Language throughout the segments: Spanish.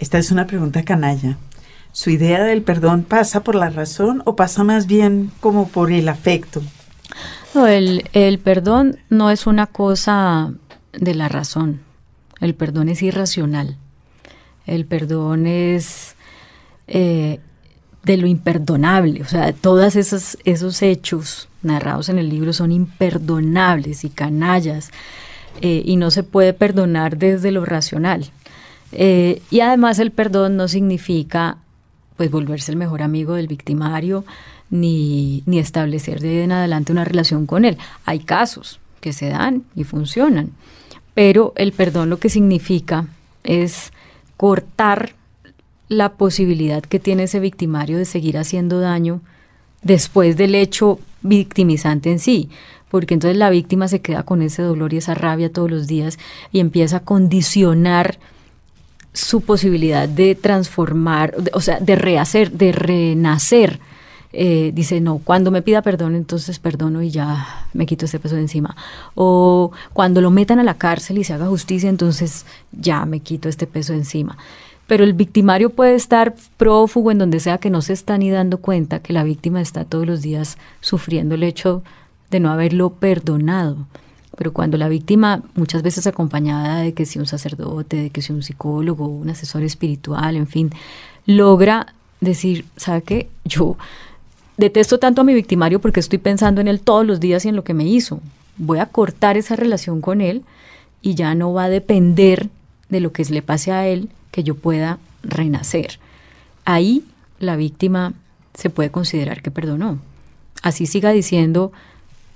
Esta es una pregunta canalla. ¿Su idea del perdón pasa por la razón o pasa más bien como por el afecto? No, el, perdón no es una cosa de la razón. El perdón es irracional. El perdón es eh, de lo imperdonable. O sea, todos esos, esos hechos narrados en el libro son imperdonables y canallas. Eh, y no se puede perdonar desde lo racional. Eh, y además el perdón no significa pues volverse el mejor amigo del victimario ni, ni establecer de en adelante una relación con él. Hay casos que se dan y funcionan, pero el perdón lo que significa es cortar la posibilidad que tiene ese victimario de seguir haciendo daño después del hecho victimizante en sí, porque entonces la víctima se queda con ese dolor y esa rabia todos los días y empieza a condicionar su posibilidad de transformar, o sea, de rehacer, de renacer. Eh, dice, no, cuando me pida perdón, entonces perdono y ya me quito este peso de encima. O cuando lo metan a la cárcel y se haga justicia, entonces ya me quito este peso de encima pero el victimario puede estar prófugo en donde sea que no se está ni dando cuenta que la víctima está todos los días sufriendo el hecho de no haberlo perdonado. Pero cuando la víctima, muchas veces acompañada de que si un sacerdote, de que si un psicólogo, un asesor espiritual, en fin, logra decir, ¿sabe qué? Yo detesto tanto a mi victimario porque estoy pensando en él todos los días y en lo que me hizo. Voy a cortar esa relación con él y ya no va a depender de lo que le pase a él, que yo pueda renacer. Ahí la víctima se puede considerar que perdonó. Así siga diciendo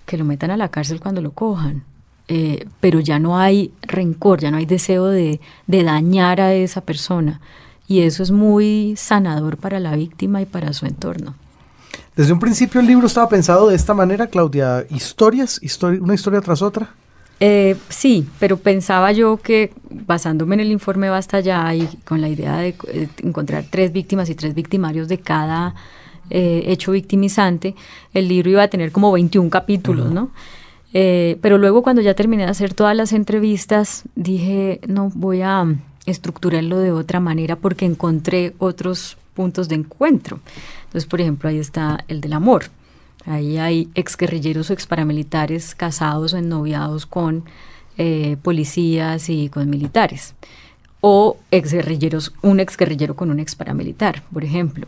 que lo metan a la cárcel cuando lo cojan. Eh, pero ya no hay rencor, ya no hay deseo de, de dañar a esa persona. Y eso es muy sanador para la víctima y para su entorno. Desde un principio el libro estaba pensado de esta manera, Claudia, historias, una historia tras otra. Eh, sí, pero pensaba yo que basándome en el informe Basta Ya y con la idea de eh, encontrar tres víctimas y tres victimarios de cada eh, hecho victimizante, el libro iba a tener como 21 capítulos, ¿no? pero luego cuando ya terminé de hacer todas las entrevistas, dije, no, voy a estructurarlo de otra manera porque encontré otros puntos de encuentro. Entonces, por ejemplo, ahí está el del amor. Ahí hay exguerrilleros o exparamilitares casados o ennoviados con eh, policías y con militares. O exguerrilleros, un exguerrillero con un exparamilitar, por ejemplo.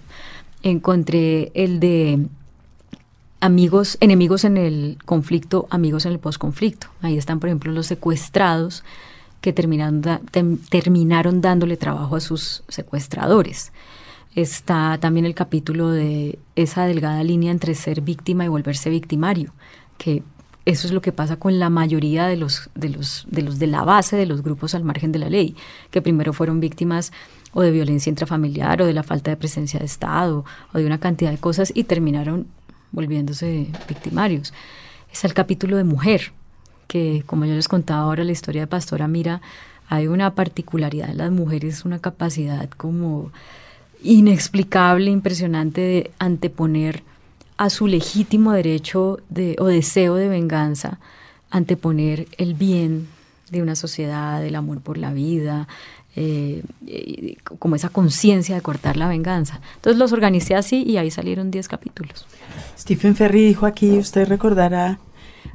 Encontré el de amigos, enemigos en el conflicto, amigos en el posconflicto. Ahí están, por ejemplo, los secuestrados que terminaron, terminaron dándole trabajo a sus secuestradores está también el capítulo de esa delgada línea entre ser víctima y volverse victimario, que eso es lo que pasa con la mayoría de los, de los, de los de la base de los grupos al margen de la ley, que primero fueron víctimas o de violencia intrafamiliar o de la falta de presencia de Estado o de una cantidad de cosas y terminaron volviéndose victimarios. Está el capítulo de mujer, que como yo les contaba ahora la historia de Pastora Mira, hay una particularidad de las mujeres, una capacidad como inexplicable, impresionante de anteponer a su legítimo derecho de, o deseo de venganza, anteponer el bien de una sociedad, el amor por la vida, eh, como esa conciencia de cortar la venganza. Entonces los organicé así y ahí salieron 10 capítulos. Stephen Ferry dijo aquí, usted recordará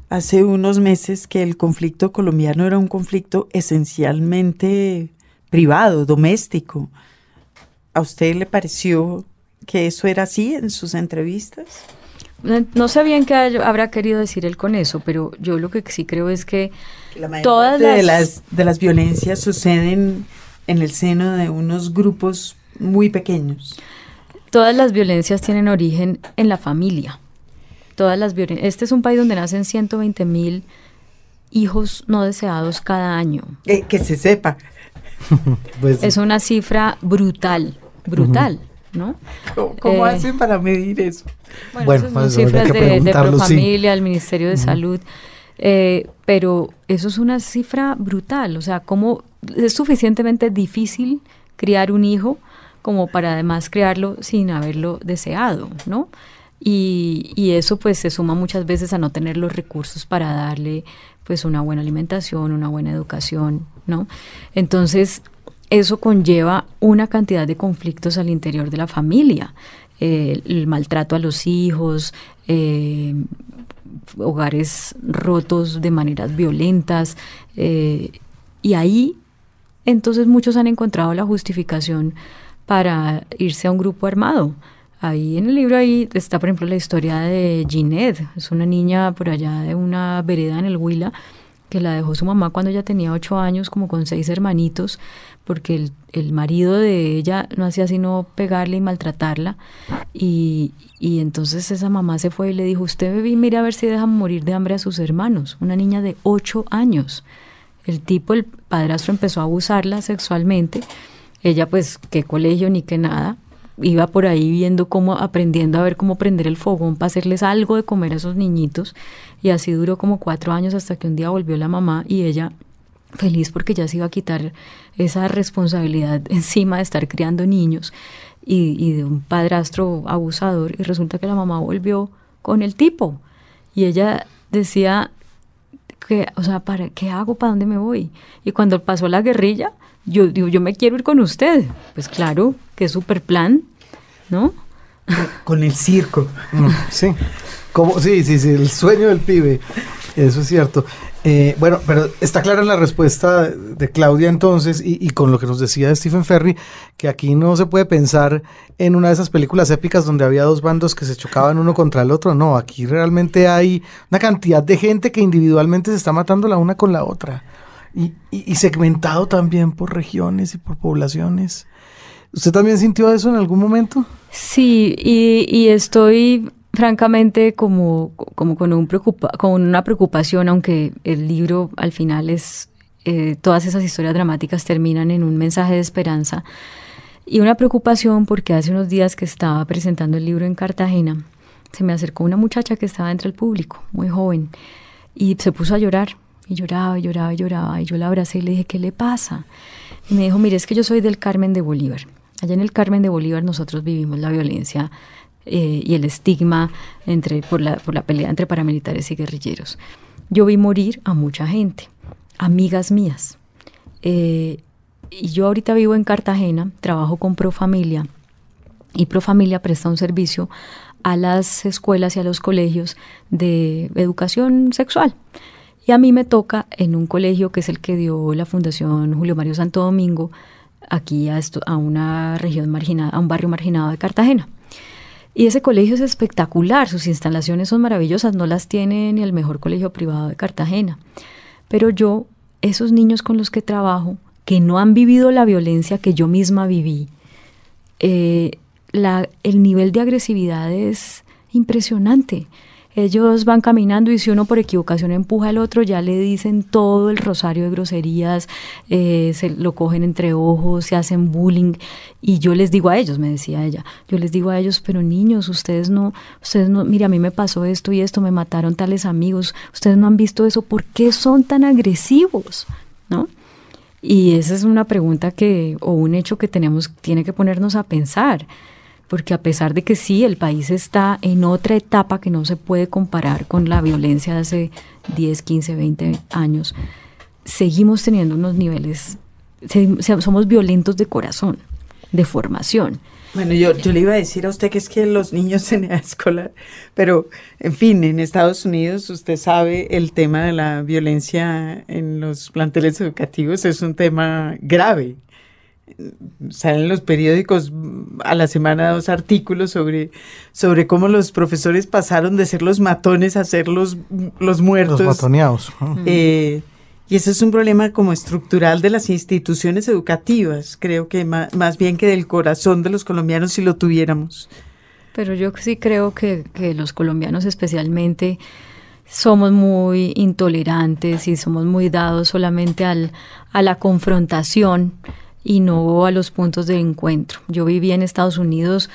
hace unos meses que el conflicto colombiano era un conflicto esencialmente privado, doméstico. ¿A usted le pareció que eso era así en sus entrevistas? No, sé bien qué habrá querido decir él con eso, pero yo lo que sí creo es que todas las... De, las, de las violencias suceden en el seno de unos grupos muy pequeños. Todas las violencias tienen origen en la familia. Todas las Este es un país donde nacen 120 mil hijos no deseados cada año. Eh, que se sepa. Pues es una cifra brutal brutal, ¿no? ¿Cómo, eh, hacen para medir eso? Bueno, son pues, cifras de, de Profamilia, el Ministerio de Salud, eh, pero eso es una cifra brutal, o sea, ¿cómo es suficientemente difícil criar un hijo como para además criarlo sin haberlo deseado, ¿no? Y, y, eso pues se suma muchas veces a no tener los recursos para darle pues una buena alimentación, una buena educación, ¿no? Entonces, eso conlleva una cantidad de conflictos al interior de la familia. Eh, el maltrato a los hijos, eh, hogares rotos de maneras violentas. Eh, y ahí entonces muchos han encontrado la justificación para irse a un grupo armado. Ahí en el libro ahí está, por ejemplo, la historia de Ginette. Es una niña por allá de una vereda en el Huila que la dejó su mamá cuando ella tenía ocho años, como con seis hermanitos, porque el, el marido de ella no hacía sino pegarle y maltratarla. Y, y entonces esa mamá se fue y le dijo, usted bebé, mire a ver si deja morir de hambre a sus hermanos. Una niña de ocho años. El tipo, el padrastro empezó a abusarla sexualmente. Ella pues qué colegio ni qué nada. Iba por ahí viendo cómo, aprendiendo a ver cómo prender el fogón para hacerles algo de comer a esos niñitos. Y así duró como cuatro años hasta que un día volvió la mamá y ella feliz porque ya se iba a quitar esa responsabilidad encima de estar criando niños y, de un padrastro abusador y resulta que la mamá volvió con el tipo y ella decía que, o sea, ¿para qué hago? ¿Para dónde me voy? Y cuando pasó la guerrilla, yo digo, yo me quiero ir con usted. Pues claro, qué super plan, ¿no? Con el circo. Mm, sí. Como, sí, sí, sí, el sueño del pibe. Eso es cierto. Eh, bueno, pero está clara la respuesta de Claudia entonces y, y, con lo que nos decía Stephen Ferry, que aquí no se puede pensar en una de esas películas épicas donde había dos bandos que se chocaban uno contra el otro. No, aquí realmente hay una cantidad de gente que individualmente se está matando la una con la otra. Y, y, y segmentado también por regiones y por poblaciones. ¿Usted también sintió eso en algún momento? Sí, y, y estoy francamente como, como con, un preocupa, con una preocupación, aunque el libro al final es, eh, todas esas historias dramáticas terminan en un mensaje de esperanza, y una preocupación porque hace unos días que estaba presentando el libro en Cartagena, se me acercó una muchacha que estaba entre el público, muy joven, y se puso a llorar, y lloraba, y lloraba, y lloraba, y yo la abracé y le dije, ¿qué le pasa? Y me dijo, mire, es que yo soy del Carmen de Bolívar. Allá en el Carmen de Bolívar nosotros vivimos la violencia eh, y el estigma entre, por, la, por la pelea entre paramilitares y guerrilleros. Yo vi morir a mucha gente, amigas mías. Eh, y yo ahorita vivo en Cartagena, trabajo con Profamilia y Profamilia presta un servicio a las escuelas y a los colegios de educación sexual. Y a mí me toca en un colegio que es el que dio la Fundación Julio Mario Santo Domingo, aquí a, una región marginada, a un barrio marginado de Cartagena. Y ese colegio es espectacular, sus instalaciones son maravillosas, no las tiene ni el mejor colegio privado de Cartagena. Pero yo, esos niños con los que trabajo, que no han vivido la violencia que yo misma viví, eh, la, el nivel de agresividad es impresionante. Ellos van caminando y si uno por equivocación empuja al otro, ya le dicen todo el rosario de groserías, eh, se lo cogen entre ojos, se hacen bullying. Y yo les digo a ellos, me decía ella, yo les digo a ellos, pero niños, ustedes no, ustedes no, mira, a mí me pasó esto y esto, me mataron tales amigos, ustedes no han visto eso, ¿por qué son tan agresivos? ¿No? Y esa es una pregunta que, o un hecho que tenemos, tiene que ponernos a pensar porque a pesar de que sí, el país está en otra etapa que no se puede comparar con la violencia de hace 10, 15, 20 años, seguimos teniendo unos niveles, somos violentos de corazón, de formación. Bueno, yo, yo le iba a decir a usted que es que los niños en edad escolar, pero en fin, en Estados Unidos usted sabe el tema de la violencia en los planteles educativos es un tema grave salen los periódicos a la semana dos artículos sobre, sobre cómo los profesores pasaron de ser los matones a ser los, los muertos. Los matoneados. Eh, y ese es un problema como estructural de las instituciones educativas, creo que más, más, bien que del corazón de los colombianos si lo tuviéramos. Pero yo sí creo que, que los colombianos especialmente somos muy intolerantes y somos muy dados solamente al, a la confrontación y no a los puntos de encuentro. Yo vivía en Estados Unidos,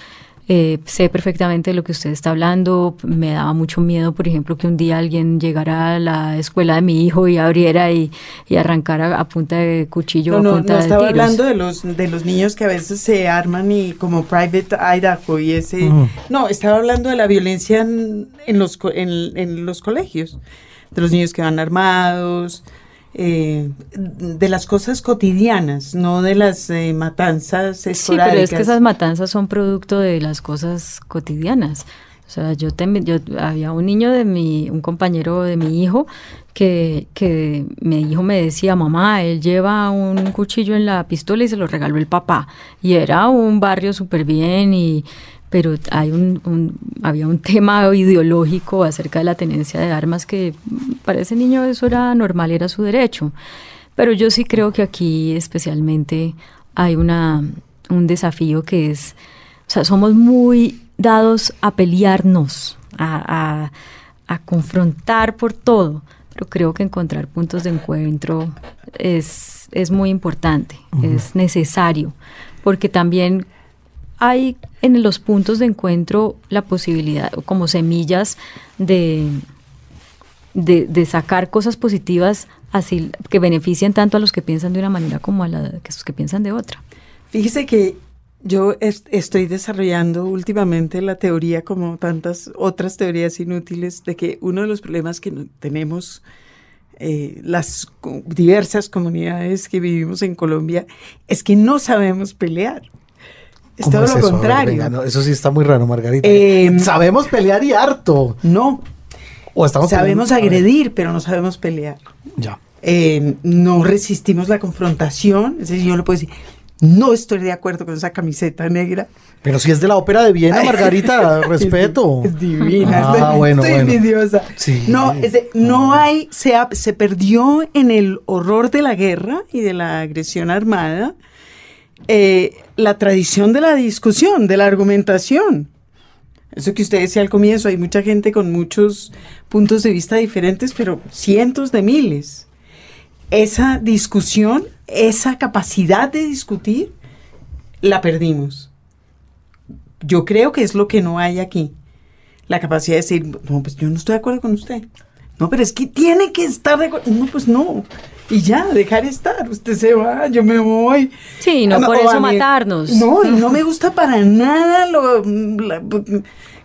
eh, sé perfectamente de lo que usted está hablando, me daba mucho miedo, por ejemplo, que un día alguien llegara a la escuela de mi hijo y abriera y, y arrancara a punta de cuchillo. No, a punta no, no de estaba tiros. hablando de los, de los niños que a veces se arman y como Private Idaho y ese... No, estaba hablando de la violencia en, en los, co- en, en los colegios, de los niños que van armados, eh, de las cosas cotidianas, no de las eh, matanzas esporádicas. Sí, pero es que esas matanzas son producto de las cosas cotidianas. O sea, yo también, yo había un niño de mi, un compañero de mi hijo que, que mi hijo me decía, mamá, él lleva un cuchillo en la pistola y se lo regaló el papá. Y era un barrio súper bien y pero hay un, había un tema ideológico acerca de la tenencia de armas que para ese niño eso era normal, era su derecho. Pero yo sí creo que aquí especialmente hay una, un desafío que es, o sea, somos muy dados a pelearnos, a, a, confrontar por todo, pero creo que encontrar puntos de encuentro es, es muy importante, es necesario, porque también hay en los puntos de encuentro la posibilidad, como semillas de, de, sacar cosas positivas así que beneficien tanto a los que piensan de una manera como a, los que piensan de otra. Fíjese que yo estoy desarrollando últimamente la teoría, como tantas otras teorías inútiles, de que uno de los problemas que tenemos eh, las diversas comunidades que vivimos en Colombia es que no sabemos pelear. Es todo lo contrario. eso sí está muy raro, Margarita. Eh, sabemos pelear y harto. No. O estamos sabemos agredir, pero no sabemos pelear. Ya. Eh, no resistimos la confrontación. Es decir, yo le puedo decir, no estoy de acuerdo con esa camiseta negra. Pero si es de la ópera de Viena, Margarita, respeto. Es, divina, ah, bueno, estoy envidiosa. No, no hay, se, se perdió en el horror de la guerra y de la agresión armada eh, la tradición de la discusión, de la argumentación. Eso que usted decía al comienzo, hay mucha gente con muchos puntos de vista diferentes, pero cientos de miles. Esa discusión, esa capacidad de discutir, la perdimos. Yo creo que es lo que no hay aquí. La capacidad de decir, no, pues yo no estoy de acuerdo con usted. No, pero es que tiene que estar de acuerdo. No, pues no y ya, dejar estar. Usted se va, yo me voy. Sí, no, por eso matarnos. No, y no me gusta para nada lo, la,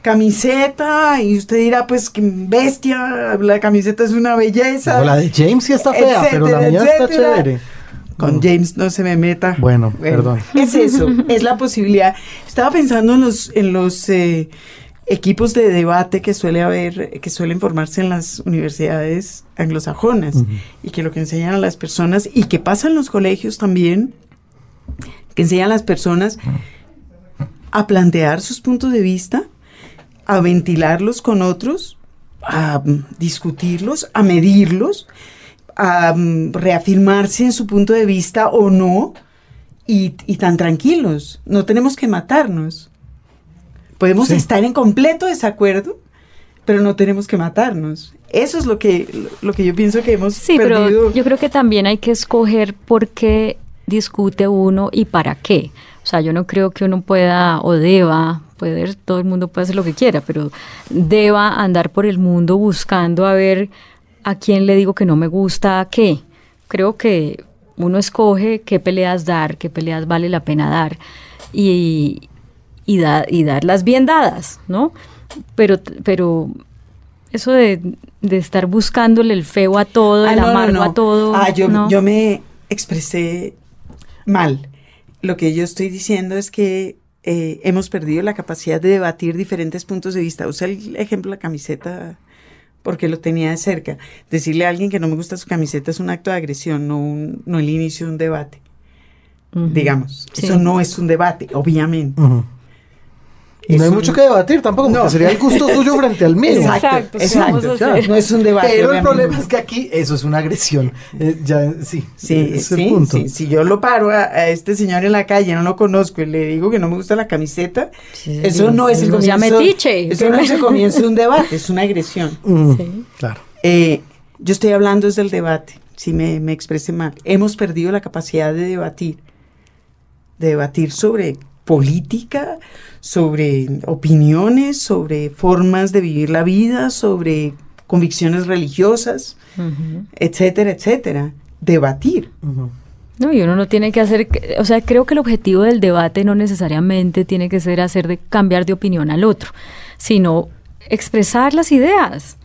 camiseta y usted dirá, pues, que bestia, la camiseta es una belleza. la de James sí está fea, pero la mía está chévere. Con James no se me meta. Bueno, perdón. Es eso, es la posibilidad. Estaba pensando en los, en los eh, equipos de debate que suele haber, que suelen formarse en las universidades anglosajonas y que lo que enseñan a las personas y que pasa en los colegios también, que enseñan a las personas a plantear sus puntos de vista, a ventilarlos con otros, a discutirlos, a medirlos, a reafirmarse en su punto de vista o no, y, y tan tranquilos. No tenemos que matarnos. Podemos estar en completo desacuerdo, pero no tenemos que matarnos. Eso es lo que, lo que yo pienso que hemos sí, pero yo creo que también hay que escoger por qué discute uno y para qué. O sea, yo no creo que uno pueda o deba, puede, todo el mundo puede hacer lo que quiera, pero deba andar por el mundo buscando a ver a quién le digo que no me gusta, a qué. Creo que uno escoge qué peleas dar, qué peleas vale la pena dar. Y, y, y darlas bien dadas, ¿no? Pero, pero eso de, estar buscándole el feo a todo, el ah, amargo a todo. Ah, yo, yo me expresé mal. Lo que yo estoy diciendo es que eh, hemos perdido la capacidad de debatir diferentes puntos de vista. Usa el ejemplo la camiseta porque lo tenía de cerca. Decirle a alguien que no me gusta su camiseta es un acto de agresión, no, no el inicio de un debate. Digamos, eso no es un debate, obviamente. Y no hay mucho que debatir tampoco, porque sería el gusto suyo frente al mío. Exacto, exacto. No es un debate. Pero el problema es que aquí eso es una agresión. Eh, ya, sí, sí, sí, Si yo lo paro a, este señor en la calle, no lo conozco y le digo que no me gusta la camiseta, eso no es el comienzo. Metiche. Eso no es el comienzo de un debate, es una agresión. Mm, sí. Claro. Eh, yo estoy hablando desde el debate, si me, me expresé mal. Hemos perdido la capacidad de debatir, de debatir sobre política, sobre opiniones, sobre formas de vivir la vida, sobre convicciones religiosas, etcétera, etcétera. Debatir. No, y uno no tiene que hacer, o sea, creo que el objetivo del debate no necesariamente tiene que ser hacer de cambiar de opinión al otro, sino expresar las ideas.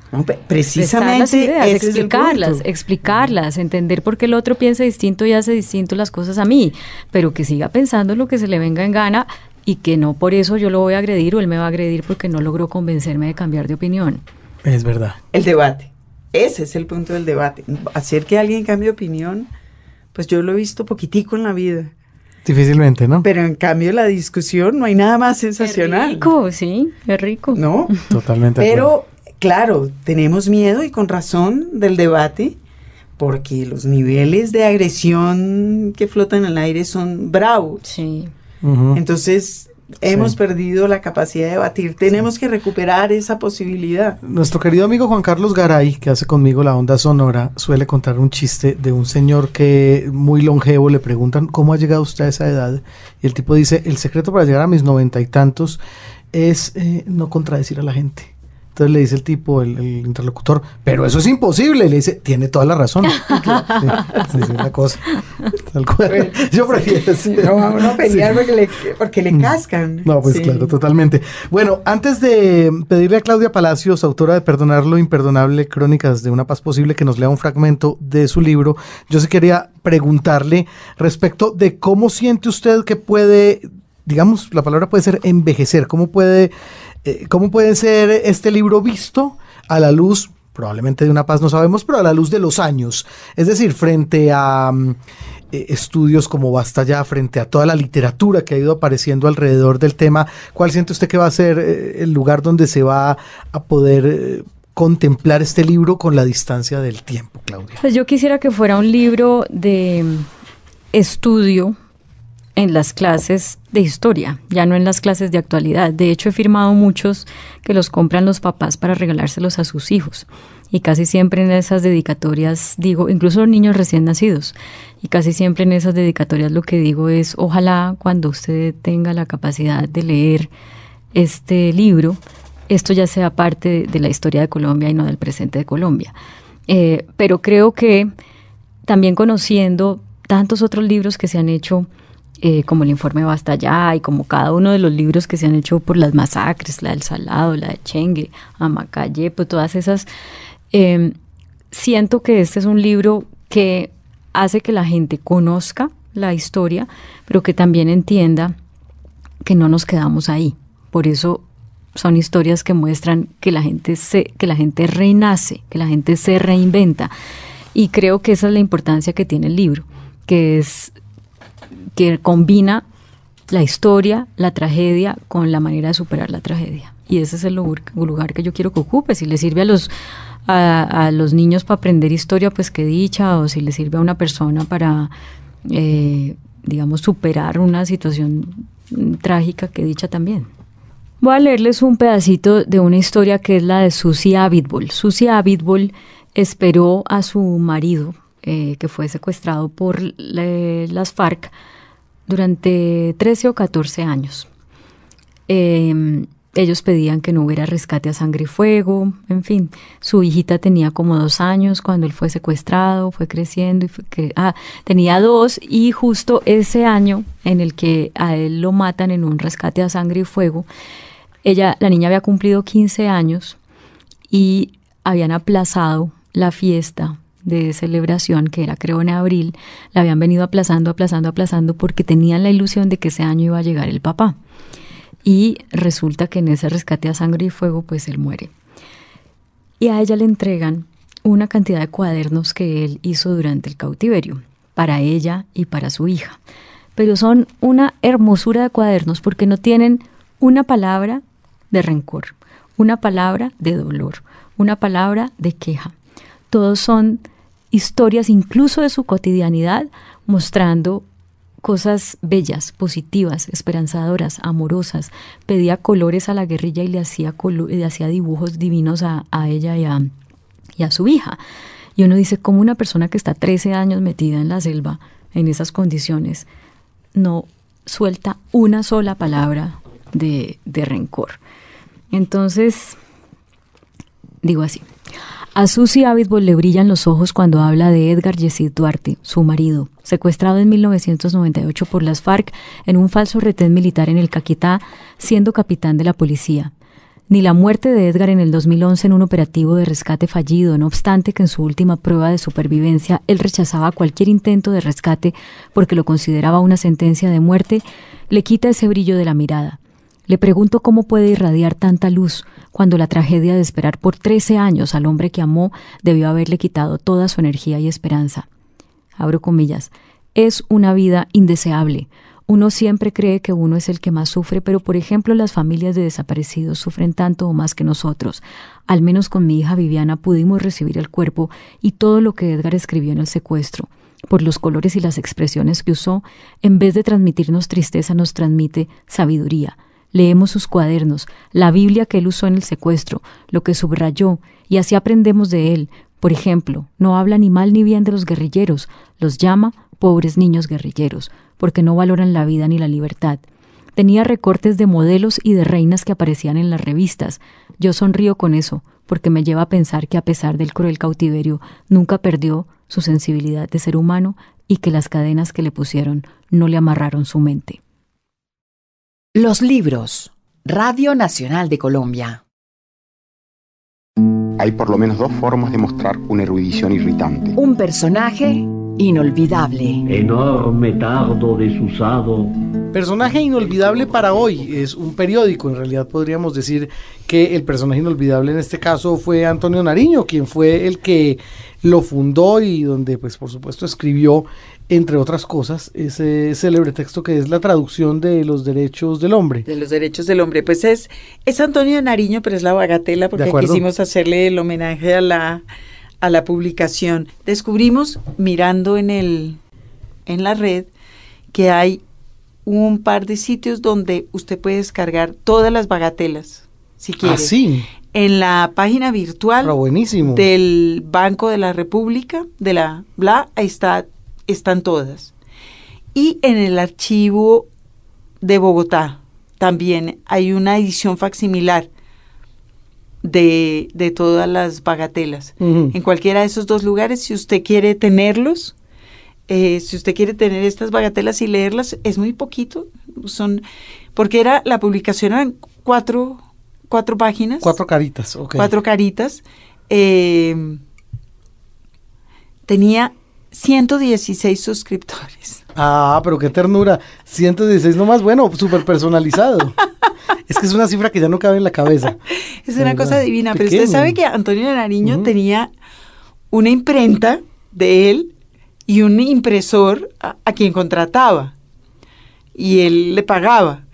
Precisamente las ideas, explicarlas, explicarlas, entender por qué el otro piensa distinto y hace distinto las cosas a mí, pero que siga pensando lo que se le venga en gana y que no por eso yo lo voy a agredir o él me va a agredir porque no logró convencerme de cambiar de opinión. Es verdad. El debate. Ese es el punto del debate. Hacer que alguien cambie de opinión, pues yo lo he visto poquitico en la vida. Difícilmente, ¿no? Pero en cambio la discusión no hay nada más sensacional. Es rico, sí, es rico. ¿No? Totalmente. Pero claro, tenemos miedo y con razón del debate porque los niveles de agresión que flotan en el aire son bravos. Sí. Entonces, hemos perdido la capacidad de debatir. Tenemos que recuperar esa posibilidad. Nuestro querido amigo Juan Carlos Garay, que hace conmigo la onda sonora, suele contar un chiste de un señor que muy longevo le preguntan cómo ha llegado usted a esa edad. Y el tipo dice, el secreto para llegar a mis noventa y tantos es eh, no contradecir a la gente. Entonces le dice el tipo, el, interlocutor, pero eso es imposible. le dice, tiene toda la razón. sí, sí, una cosa. Yo prefiero No, pelear porque le, mm. cascan. No, pues claro, totalmente. Bueno, antes de pedirle a Claudia Palacios, autora de Perdonar lo Imperdonable, Crónicas de una Paz Posible, que nos lea un fragmento de su libro, yo sí quería preguntarle respecto de cómo siente usted que puede, digamos, la palabra puede ser envejecer, cómo puede eh, ¿cómo puede ser este libro visto a la luz, probablemente de una paz no sabemos, pero a la luz de los años? Es decir, frente a mm, eh, estudios como Basta ya, frente a toda la literatura que ha ido apareciendo alrededor del tema, ¿cuál siente usted que va a ser eh, el lugar donde se va a poder... contemplar este libro con la distancia del tiempo, Claudia? Pues yo quisiera que fuera un libro de mm, estudio en las clases de historia, ya no en las clases de actualidad. De hecho, he firmado muchos que los compran los papás para regalárselos a sus hijos. Y casi siempre en esas dedicatorias digo, incluso los niños recién nacidos, y casi siempre en esas dedicatorias lo que digo es, ojalá cuando usted tenga la capacidad de leer este libro, esto ya sea parte de la historia de Colombia y no del presente de Colombia. Eh, pero creo que también conociendo tantos otros libros que se han hecho, eh, como el informe Basta Ya y como cada uno de los libros que se han hecho por las masacres, la del Salado, la de Chengue, Amacaye, pues todas esas, em, siento que este es un libro que hace que la gente conozca la historia, pero que también entienda que no nos quedamos ahí. Por eso son historias que muestran que la gente se, que la gente renace, que la gente se reinventa. Y creo que esa es la importancia que tiene el libro, que es que combina la historia, la tragedia con la manera de superar la tragedia. Y ese es el lugar, que yo quiero que ocupe. Si le sirve a los, a, los niños para aprender historia, pues qué dicha, o si le sirve a una persona para, eh, digamos, superar una situación trágica, qué dicha también. Voy a leerles un pedacito de una historia que es la de Susie Abitbol. Susie Abitbol esperó a su marido, eh, que fue secuestrado por las FARC, durante 13 o 14 años. Em, ellos pedían que no hubiera rescate a sangre y fuego, en fin, su hijita tenía como dos años cuando él fue secuestrado, fue creciendo y ah, tenía dos y justo ese año en el que a él lo matan en un rescate a sangre y fuego, ella, la niña había cumplido 15 años y habían aplazado la fiesta de celebración, que era creo en abril, la habían venido aplazando, aplazando, aplazando porque tenían la ilusión de que ese año iba a llegar el papá. Y resulta que en ese rescate a sangre y fuego, pues él muere. Y a ella le entregan una cantidad de cuadernos que él hizo durante el cautiverio, para ella y para su hija. Pero son una hermosura de cuadernos porque no tienen una palabra de rencor, una palabra de dolor, una palabra de queja. Todos son historias incluso de su cotidianidad, mostrando cosas bellas, positivas, esperanzadoras, amorosas. Pedía colores a la guerrilla y le hacía, le hacía dibujos divinos a, ella y a, y a, su hija. Y uno dice, ¿cómo una persona que está 13 años metida en la selva, en esas condiciones, no suelta una sola palabra de, de rencor? Entonces, digo así, a Susie Abitbol le brillan los ojos cuando habla de Edgar Yesid Duarte, su marido, secuestrado en 1998 por las FARC en un falso retén militar en el Caquetá, siendo capitán de la policía. ni la muerte de Edgar en el 2011 en un operativo de rescate fallido, no obstante que en su última prueba de supervivencia él rechazaba cualquier intento de rescate porque lo consideraba una sentencia de muerte, le quita ese brillo de la mirada. Le pregunto cómo puede irradiar tanta luz cuando la tragedia de esperar por 13 años al hombre que amó debió haberle quitado toda su energía y esperanza. Abro comillas. Es una vida indeseable, uno siempre cree que uno es el que más sufre, pero por ejemplo las familias de desaparecidos sufren tanto o más que nosotros. Al menos con mi hija Viviana pudimos recibir el cuerpo y todo lo que Edgar escribió en el secuestro. Por los colores y las expresiones que usó, en vez de transmitirnos tristeza, nos transmite sabiduría. Leemos sus cuadernos, la Biblia que él usó en el secuestro, lo que subrayó, y así aprendemos de él. Por ejemplo, no habla ni mal ni bien de los guerrilleros, los llama pobres niños guerrilleros porque no valoran la vida ni la libertad. Tenía recortes de modelos y de reinas que aparecían en las revistas. Yo sonrío con eso, porque me lleva a pensar que a pesar del cruel cautiverio, nunca perdió su sensibilidad de ser humano y que las cadenas que le pusieron no le amarraron su mente. Los libros. Radio Nacional de Colombia. Hay por lo menos dos formas de mostrar una erudición irritante. Un personaje Inolvidable. Enorme tardo desusado. Personaje inolvidable para hoy. Es un periódico. En realidad podríamos decir que el personaje inolvidable en este caso fue Antonio Nariño, quien fue el que lo fundó y donde, pues por supuesto, escribió, entre otras cosas, ese célebre texto que es la traducción de los derechos del hombre. De los derechos del hombre. Pues es, es Antonio Nariño, pero es la bagatela porque quisimos hacerle el homenaje a la a la publicación, descubrimos mirando en el en la red que hay un par de sitios donde usted puede descargar todas las bagatelas, si quiere. Ah, sí. En la página virtual buenísimo. del Banco de la República, de la BLA, ahí está, están todas. Y en el archivo de Bogotá también hay una edición facsimilar de, de todas las bagatelas. En cualquiera de esos dos lugares, si usted quiere tenerlos, eh, si usted quiere tener estas bagatelas y leerlas, es muy poquito. Son, porque era, la publicación eran cuatro, cuatro páginas. Cuatro caritas, ok. Cuatro caritas. Eh, tenía 116 suscriptores. Ah, pero qué ternura. 116 nomás, bueno, súper personalizado. es que es una cifra que ya no cabe en la cabeza. es una cosa divina, pero usted sabe que Antonio Nariño tenía una imprenta de él y un impresor a, quien contrataba y él le pagaba.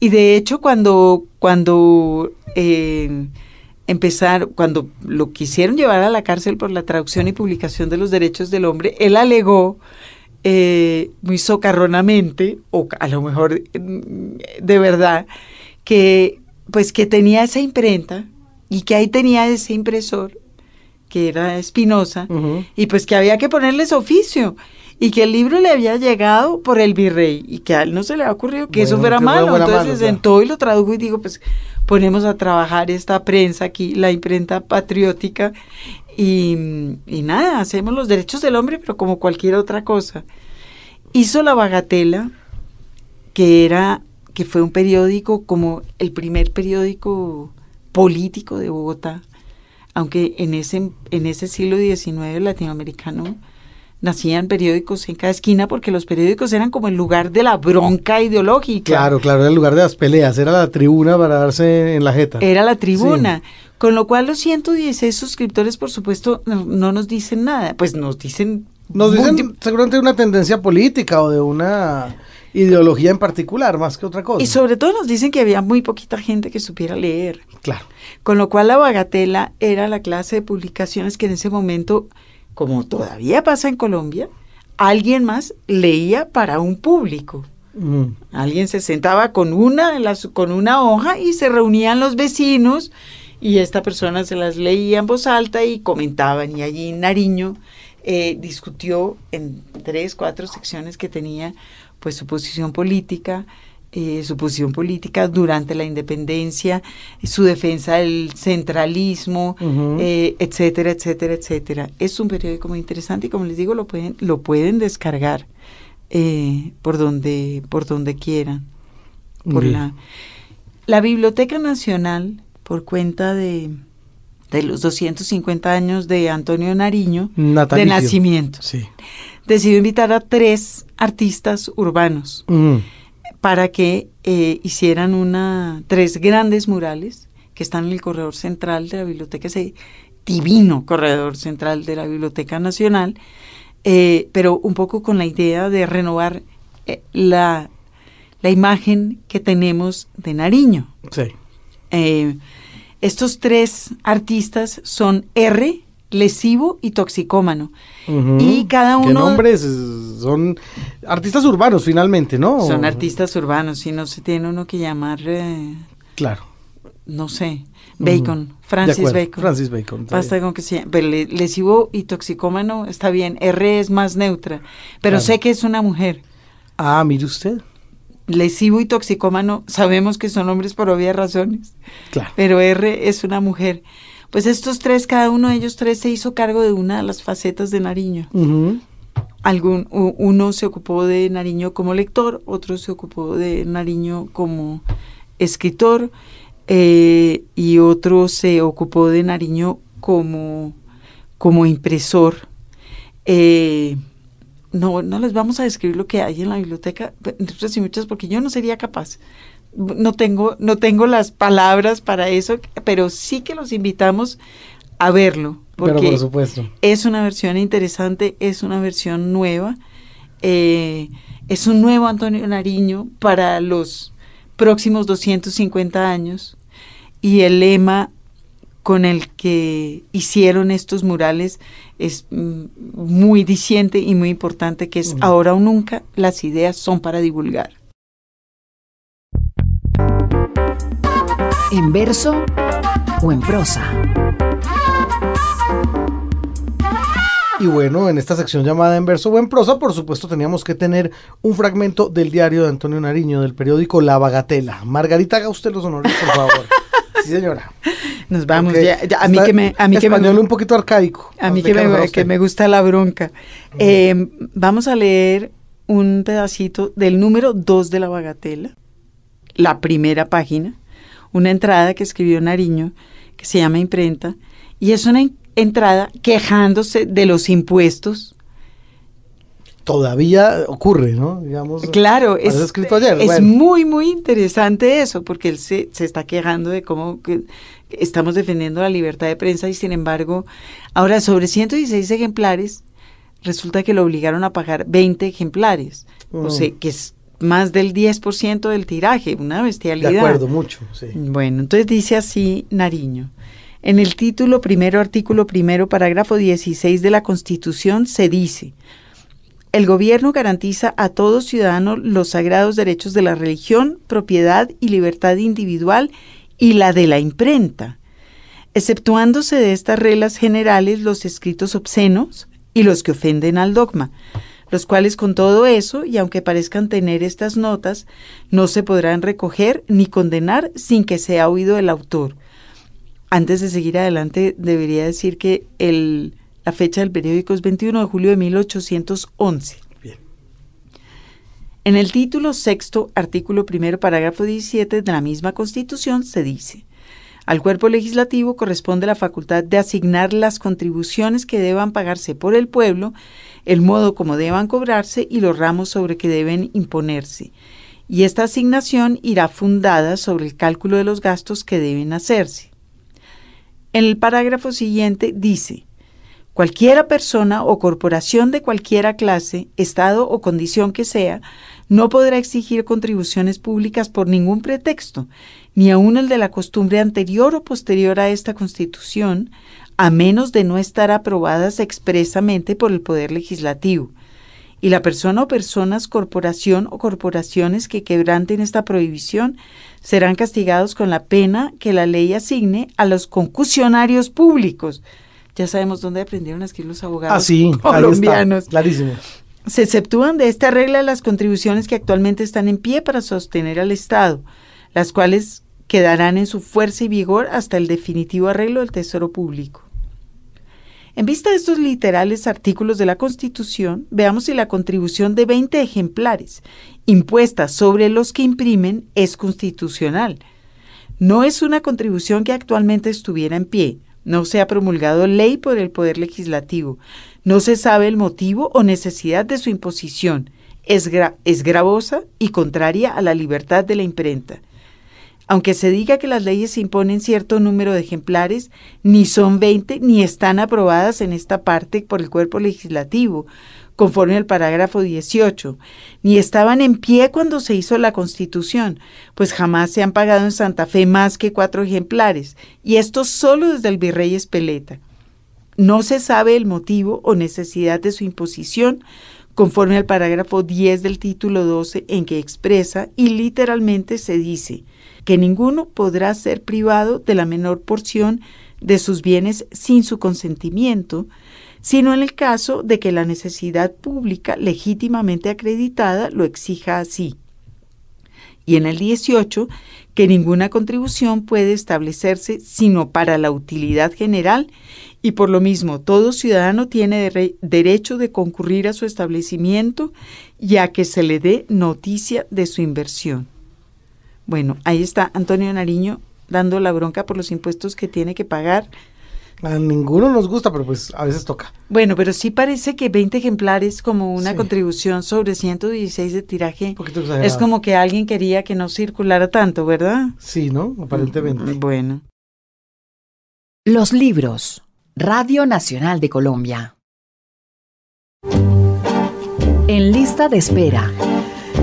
Y de hecho cuando, cuando eh, empezar, cuando lo quisieron llevar a la cárcel por la traducción y publicación de los derechos del hombre, él alegó eh, muy socarronamente, o a lo mejor mm, de verdad, que pues que tenía esa imprenta y que ahí tenía ese impresor que era Espinosa y pues que había que ponerles oficio y que el libro le había llegado por el virrey y que a él no se le ha ocurrido que eso fuera malo, entonces se sentó y lo tradujo y dijo pues ponemos a trabajar esta prensa aquí, la imprenta patriótica y, y nada, hacemos los derechos del hombre pero como cualquier otra cosa. Hizo la bagatela que era que fue un periódico como el primer periódico político de Bogotá, aunque en ese, en ese siglo XIX latinoamericano nacían periódicos en cada esquina porque los periódicos eran como el lugar de la bronca ideológica. Claro, claro, era el lugar de las peleas, era la tribuna para darse en la jeta. Era la tribuna. Con lo cual los 116 suscriptores, por supuesto, no, nos dicen nada. Pues nos dicen... Nos dicen seguramente una tendencia política o de una ideología en particular, más que otra cosa. Y sobre todo nos dicen que había muy poquita gente que supiera leer. Claro. Con lo cual la bagatela era la clase de publicaciones que en ese momento, como todavía pasa en Colombia, alguien más leía para un público. Mm. Alguien se sentaba con una, con una hoja y se reunían los vecinos y esta persona se las leía en voz alta y comentaban. Y allí Nariño eh, discutió en tres, cuatro secciones que tenía pues su posición política, eh, su posición política durante la independencia, su defensa del centralismo, eh, etcétera, etcétera, etcétera. Es un periódico muy interesante y como les digo, lo pueden, lo pueden descargar eh, por donde, por donde quieran. Por la, la Biblioteca Nacional, por cuenta de, de los 250 años de Antonio Nariño Natalicio. de nacimiento. Sí. Decidió invitar a tres artistas urbanos Mm. Para que eh, hicieran una tres grandes murales que están en el corredor central de la biblioteca, ese divino corredor central de la Biblioteca Nacional, eh, pero un poco con la idea de renovar eh, la, la imagen que tenemos de Nariño. Sí. Estos tres artistas son R, lesivo y toxicómano. Y cada ¿Qué uno- nombres? eh, Son artistas urbanos, finalmente, ¿no? Son artistas urbanos y no se tiene uno que llamar, eh, Claro. no sé, Bacon, Francis acuerdo, Bacon. Francis Bacon. Basta con que sea, pero le- lesivo y toxicómano está bien, R es más neutra, pero Claro. sé que es una mujer. Ah, mire usted. Lesivo y toxicómano sabemos que son hombres por obvias razones, Claro. pero R es una mujer. Pues estos tres, cada uno de ellos tres se hizo cargo de una de las facetas de Nariño. Ujú. Algún, u- uno se ocupó de Nariño como lector, otro se ocupó de Nariño como escritor eh, y otro se ocupó de Nariño como, como impresor. Eh, no, no les vamos a describir lo que hay en la biblioteca, entre otras y muchas, porque yo no sería capaz. No tengo, no tengo las palabras para eso, pero sí que los invitamos a verlo. Pero Porque por supuesto. es una versión interesante, es una versión nueva, eh, es un nuevo Antonio Nariño para los próximos 250 años y el lema con el que hicieron estos murales es mm, muy diciente y muy importante que es ahora o nunca las ideas son para divulgar. ¿En verso o en prosa? Y bueno, en esta sección llamada En verso o en prosa, por supuesto, teníamos que tener un fragmento del diario de Antonio Nariño, del periódico La Bagatela. Margarita, haga usted los honores, por favor. Sí, señora. Nos vamos, ya- ya, a mí está que me, a mí que me español un poquito arcaico. A mí ¿De que me, que me gusta la bronca. Eh, vamos a leer un pedacito del número 2 de la bagatela, la primera página, una entrada que escribió Nariño, que se llama Imprenta, y es una en- entrada quejándose de los impuestos. Todavía ocurre, ¿no? Digamos. Claro, es, parece escrito ayer. es bueno. muy, muy interesante eso, porque él se, se está quejando de cómo que estamos defendiendo la libertad de prensa y sin embargo, ahora sobre 116 ejemplares, resulta que lo obligaron a pagar 20 ejemplares, o Mm. sea, que es más del 10% del tiraje, una bestialidad. De acuerdo, mucho, sí. Bueno, entonces dice así Nariño. En el título primero, artículo primero, parágrafo 16 de la Constitución se dice, el gobierno garantiza a todo ciudadano los sagrados derechos de la religión, propiedad y libertad individual y la de la imprenta, exceptuándose de estas reglas generales los escritos obscenos y los que ofenden al dogma, los cuales con todo eso, y aunque parezcan tener estas notas, no se podrán recoger ni condenar sin que sea oído el autor. Antes de seguir adelante, debería decir que el, la fecha del periódico es 21 de julio de 1811. Bien. En el título sexto, artículo primero, parágrafo 17 de la misma Constitución se dice, al cuerpo legislativo corresponde la facultad de asignar las contribuciones que deban pagarse por el pueblo, el modo como deban cobrarse y los ramos sobre que deben imponerse. Y esta asignación irá fundada sobre el cálculo de los gastos que deben hacerse. En el parágrafo siguiente dice, Cualquiera persona o corporación de cualquiera clase, estado o condición que sea, no podrá exigir contribuciones públicas por ningún pretexto, ni aun el de la costumbre anterior o posterior a esta Constitución, a menos de no estar aprobadas expresamente por el Poder Legislativo. Y la persona o personas, corporación o corporaciones que quebranten esta prohibición serán castigados con la pena que la ley asigne a los concusionarios públicos. Ya sabemos dónde aprendieron a escribir los abogados Ah, sí, ahí colombianos. está, clarísimo. Se exceptúan de esta regla las contribuciones que actualmente están en pie para sostener al Estado, las cuales quedarán en su fuerza y vigor hasta el definitivo arreglo del Tesoro Público. En vista de estos literales artículos de la Constitución, veamos si la contribución de 20 ejemplares impuesta sobre los que imprimen es constitucional. No es una contribución que actualmente estuviera en pie. No se ha promulgado ley por el Poder Legislativo. No se sabe el motivo o necesidad de su imposición. Es, es gravosa y contraria a la libertad de la imprenta. Aunque se diga que las leyes imponen cierto número de ejemplares, ni son 20 ni están aprobadas en esta parte por el cuerpo legislativo, conforme al parágrafo 18, ni estaban en pie cuando se hizo la Constitución, pues jamás se han pagado en Santa Fe más que cuatro ejemplares, y esto solo desde el virrey Espeleta. No se sabe el motivo o necesidad de su imposición, conforme al parágrafo 10 del título 12 en que expresa y literalmente se dice que ninguno podrá ser privado de la menor porción de sus bienes sin su consentimiento, sino en el caso de que la necesidad pública legítimamente acreditada lo exija así. Y en el 18, que ninguna contribución puede establecerse sino para la utilidad general y por lo mismo todo ciudadano tiene dere- derecho de concurrir a su establecimiento y a que se le dé noticia de su inversión. Bueno, ahí está Antonio Nariño dando la bronca por los impuestos que tiene que pagar. A ninguno nos gusta, pero pues a veces toca. Bueno, pero sí parece que 20 ejemplares como una Sí. contribución sobre 116 de tiraje es como que alguien quería que no circulara tanto, ¿verdad? Sí, ¿no? Aparentemente. Bueno. Los libros. Radio Nacional de Colombia. En lista de espera.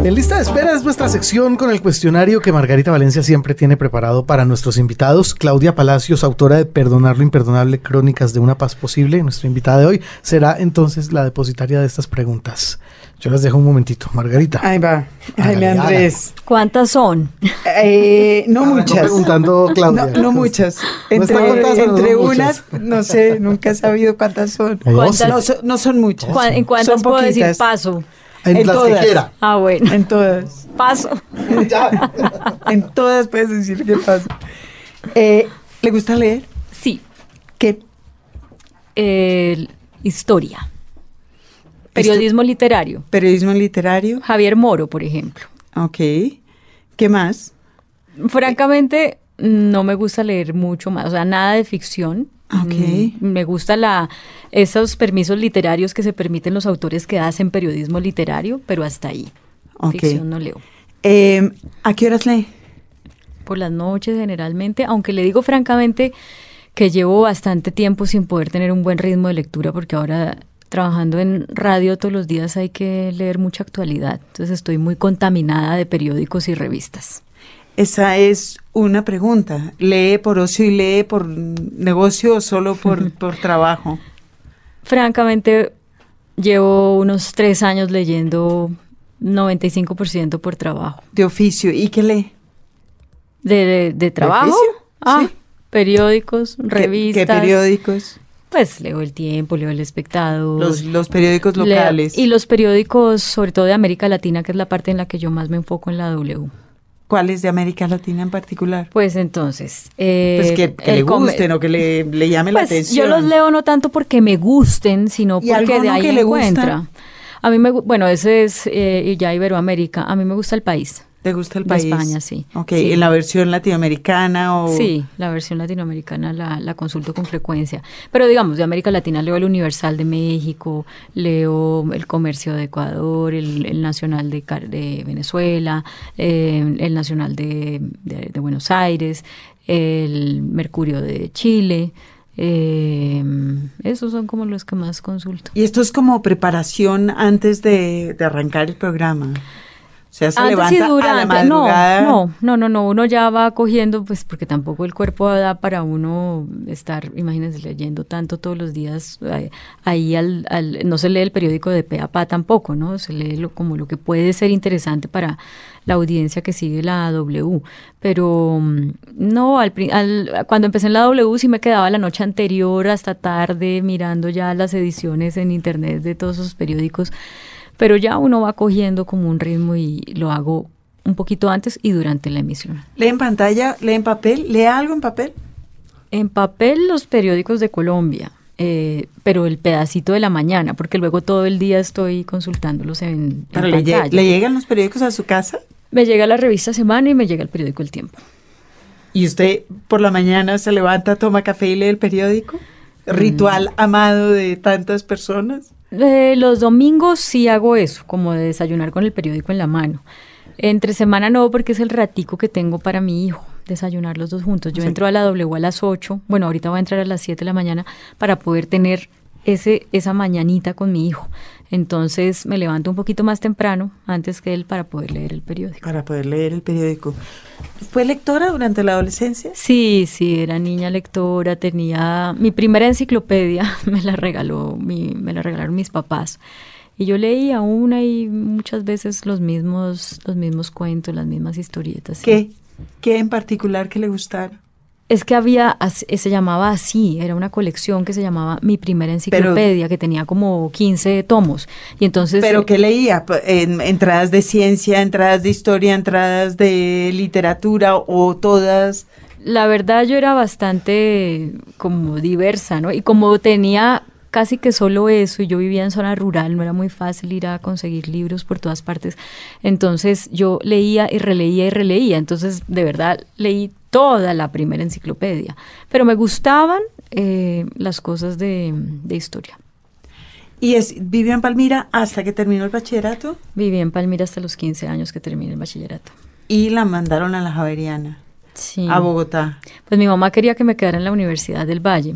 En lista de espera es nuestra sección con el cuestionario que Margarita Valencia siempre tiene preparado para nuestros invitados. Claudia Palacios, autora de Perdonar lo Imperdonable, Crónicas de una Paz Posible, nuestra invitada de hoy, será entonces la depositaria de estas preguntas. Yo las dejo un momentito. Margarita. Ahí va. Jaime Andrés. ¿Cuántas son? Eh, no muchas. preguntando Claudia. No, no muchas. No está Entre, contadas, pero entre no unas, muchas. no sé, nunca he sabido cuántas son. Doce. No, son- no son muchas. ¿Cuá- ¿En cuántas Son puedo decir paso? En, en las que todas. quiera. Ah, bueno. En todas. Paso. Ya. En todas puedes decir qué pasa. Eh, ¿Le gusta leer? Sí. ¿Qué? Historia. Periodismo literario. Periodismo literario. Javier Moro, por ejemplo. Ok. ¿Qué más? Francamente, no me gusta leer mucho más, o sea, nada de ficción. Ok. Mm, Me gusta la esos permisos literarios que se permiten los autores que hacen periodismo literario, pero hasta ahí. Ok. Ficción no leo. Eh, ¿A qué horas lee? Por las noches generalmente, aunque le digo francamente que llevo bastante tiempo sin poder tener un buen ritmo de lectura porque ahora trabajando en radio todos los días hay que leer mucha actualidad. Entonces estoy muy contaminada de periódicos y revistas. Esa es una pregunta. ¿Lee por ocio y lee por negocio o solo por, por trabajo? Francamente, llevo unos tres años leyendo 95% por trabajo. De oficio. ¿Y qué lee? ¿De, de, de trabajo? oficio? Ah, Sí. periódicos, ¿Qué- revistas. ¿Qué, periódicos? Pues leo El Tiempo, leo El Espectador. Los, los periódicos leo- locales. y los periódicos, sobre todo de América Latina, que es la parte en la que yo más me enfoco en la W. ¿Cuáles de América Latina en particular? Pues entonces... eh, Pues que, que le gusten o que le, le llame la Pues atención. yo los leo no tanto porque me gusten, sino ¿Y porque de ahí que le gusta? encuentra. A mí me, bueno, ese es eh, ya Iberoamérica. A mí me gusta el país. ¿Te gusta el de país? España, sí. Ok, Sí. ¿en la versión latinoamericana o...? Sí, la versión latinoamericana la, la consulto con frecuencia. Pero digamos, de América Latina leo el Universal de México, leo el Comercio de Ecuador, el, el Nacional de, de Venezuela, eh, el Nacional de, de- de Buenos Aires, el Mercurio de Chile. eh, esos son como los que más consulto. Y esto es como preparación antes de, de arrancar el programa. O sea, se Antes y levanta a la durante, madrugada. no, no, no, no, no, uno ya va cogiendo, pues porque tampoco el cuerpo da para uno estar, imagínense, leyendo tanto todos los días, eh, ahí al, al- no se lee el periódico de pe a pa tampoco, ¿no? Se lee lo, como lo que puede ser interesante para la audiencia que sigue la W, pero mm, no, al, al- cuando empecé en la W sí me quedaba la noche anterior hasta tarde mirando ya las ediciones en internet de todos esos periódicos, pero ya uno va cogiendo como un ritmo y lo hago un poquito antes y durante la emisión. Lee en pantalla, lee en papel, lee algo en papel. En papel los periódicos de Colombia, eh, pero el pedacito de la mañana, porque luego todo el día estoy consultándolos en, en Pero le, pantalla. ¿le llegan los periódicos a su casa? Me llega la revista Semana y me llega el periódico El Tiempo. ¿Y usted por la mañana se levanta, toma café y lee el periódico? ¿Ritual amado de tantas personas? Eh, los domingos sí hago eso, como de desayunar con el periódico en la mano. Entre semana no, porque es el ratico que tengo para mi hijo, desayunar los dos juntos. Yo Sí. entro a la W a las 8, bueno, ahorita voy a entrar a las 7 de la mañana para poder tener ese, esa mañanita con mi hijo. Entonces me levanto un poquito más temprano, antes que él, para poder leer el periódico. Para poder leer el periódico. ¿Fue lectora durante la adolescencia? Sí, sí, era niña lectora, tenía mi primera enciclopedia, me la regaló, mi, me la regalaron mis papás. Y yo leía una y muchas veces los mismos, los mismos cuentos, las mismas historietas. ¿Qué? ¿Qué en particular que le gustara? Es que había, eh, se llamaba así, era una colección que se llamaba Mi Primera Enciclopedia, que tenía como 15 tomos. Y entonces... ¿Pero eh, qué leía? ¿Entradas de ciencia, entradas de historia, entradas de literatura o todas? La verdad yo era bastante como diversa, ¿no? Y como tenía casi que solo eso, y yo vivía en zona rural, no era muy fácil ir a conseguir libros por todas partes. Entonces yo leía y releía y releía. Entonces, de verdad, leí toda la primera enciclopedia. Pero me gustaban eh, las cosas de, de historia. ¿Y es, vivió en Palmira hasta que terminó el bachillerato? Viví en Palmira hasta los 15 años que terminé el bachillerato. Y la mandaron a la Javeriana, Sí. a Bogotá, Pues mi mamá quería que me quedara en la Universidad del Valle,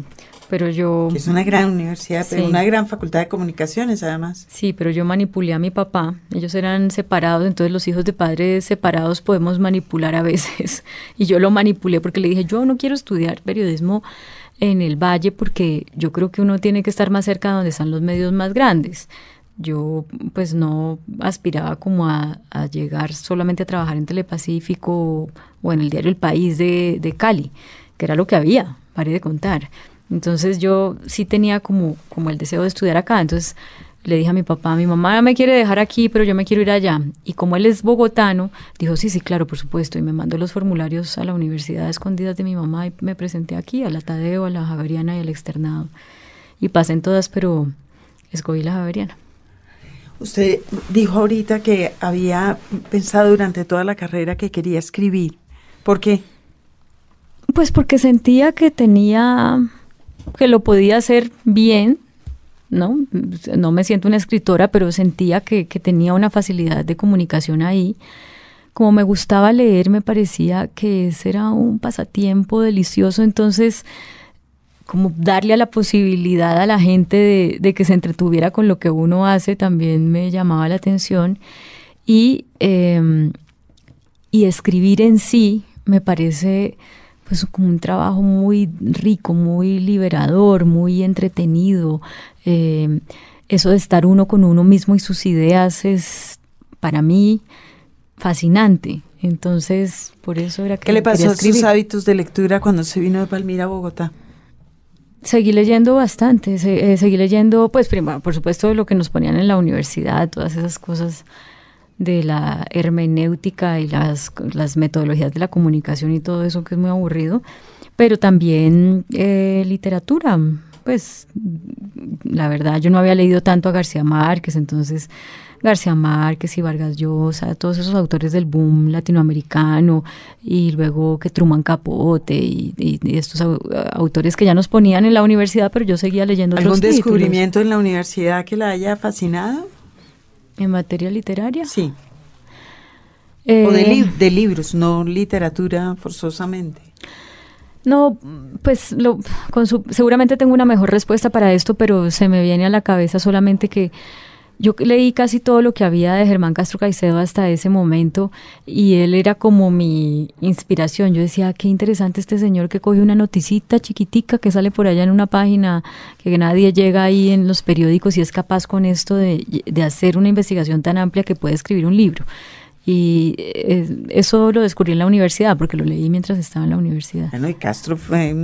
pero yo... que es una gran universidad, pero una gran facultad de comunicaciones además. Sí, pero yo manipulé a mi papá. Ellos eran separados, entonces los hijos de padres separados podemos manipular a veces. Y yo lo manipulé porque le dije, yo no quiero estudiar periodismo en el valle porque yo creo que uno tiene que estar más cerca de donde están los medios más grandes. Yo pues no aspiraba como a, a llegar solamente a trabajar en Telepacífico o en el diario El País de, de Cali, que era lo que había, paré de contar. Entonces yo sí tenía como, como el deseo de estudiar acá. Entonces le dije a mi papá, mi mamá me quiere dejar aquí, pero yo me quiero ir allá. Y como él es bogotano, dijo, sí, sí, claro, por supuesto. Y me mandó los formularios a la universidad a escondidas de mi mamá y me presenté aquí, a la Tadeo, a la Javeriana y al externado. Y pasé en todas, pero escogí la Javeriana. Usted dijo ahorita que había pensado durante toda la carrera que quería escribir. ¿Por qué? Pues porque sentía que tenía, que lo podía hacer bien, ¿no? No me siento una escritora, pero sentía que, tenía una facilidad de comunicación ahí. Como me gustaba leer, me parecía que era un pasatiempo delicioso, entonces como darle a la posibilidad a la gente de, que se entretuviera con lo que uno hace también me llamaba la atención y, eh, y escribir en sí me parece pues como un trabajo muy rico, muy liberador, muy entretenido. Eh, eso de estar uno con uno mismo y sus ideas es para mí fascinante. Entonces, por eso era que ¿Qué le pasó a sus hábitos de lectura cuando se vino de Palmira a Bogotá? Seguí leyendo bastante, eh, seguí leyendo, pues, primero, por supuesto, lo que nos ponían en la universidad, todas esas cosas de la hermenéutica y las, las metodologías de la comunicación y todo eso que es muy aburrido, pero también eh, literatura, pues, la verdad, yo no había leído tanto a García Márquez, entonces García Márquez y Vargas Llosa, todos esos autores del boom latinoamericano, y luego que Truman Capote y, y- y estos au- autores que ya nos ponían en la universidad, pero yo seguía leyendo ¿Algún títulos. descubrimiento en la universidad que la haya fascinado? En materia literaria. Sí. Eh, O de, li- de libros, no literatura forzosamente. No, pues lo, con su- seguramente tengo una mejor respuesta para esto, pero se me viene a la cabeza solamente que yo leí casi todo lo que había de Germán Castro Caicedo hasta ese momento y él era como mi inspiración. Yo decía, "Ah, qué interesante este señor que coge una noticita chiquitica que sale por allá en una página, que nadie llega ahí en los periódicos y es capaz con esto de, de hacer una investigación tan amplia que puede escribir un libro. Y eh, eso lo descubrí en la universidad, porque lo leí mientras estaba en la universidad. Bueno, y Castro fue,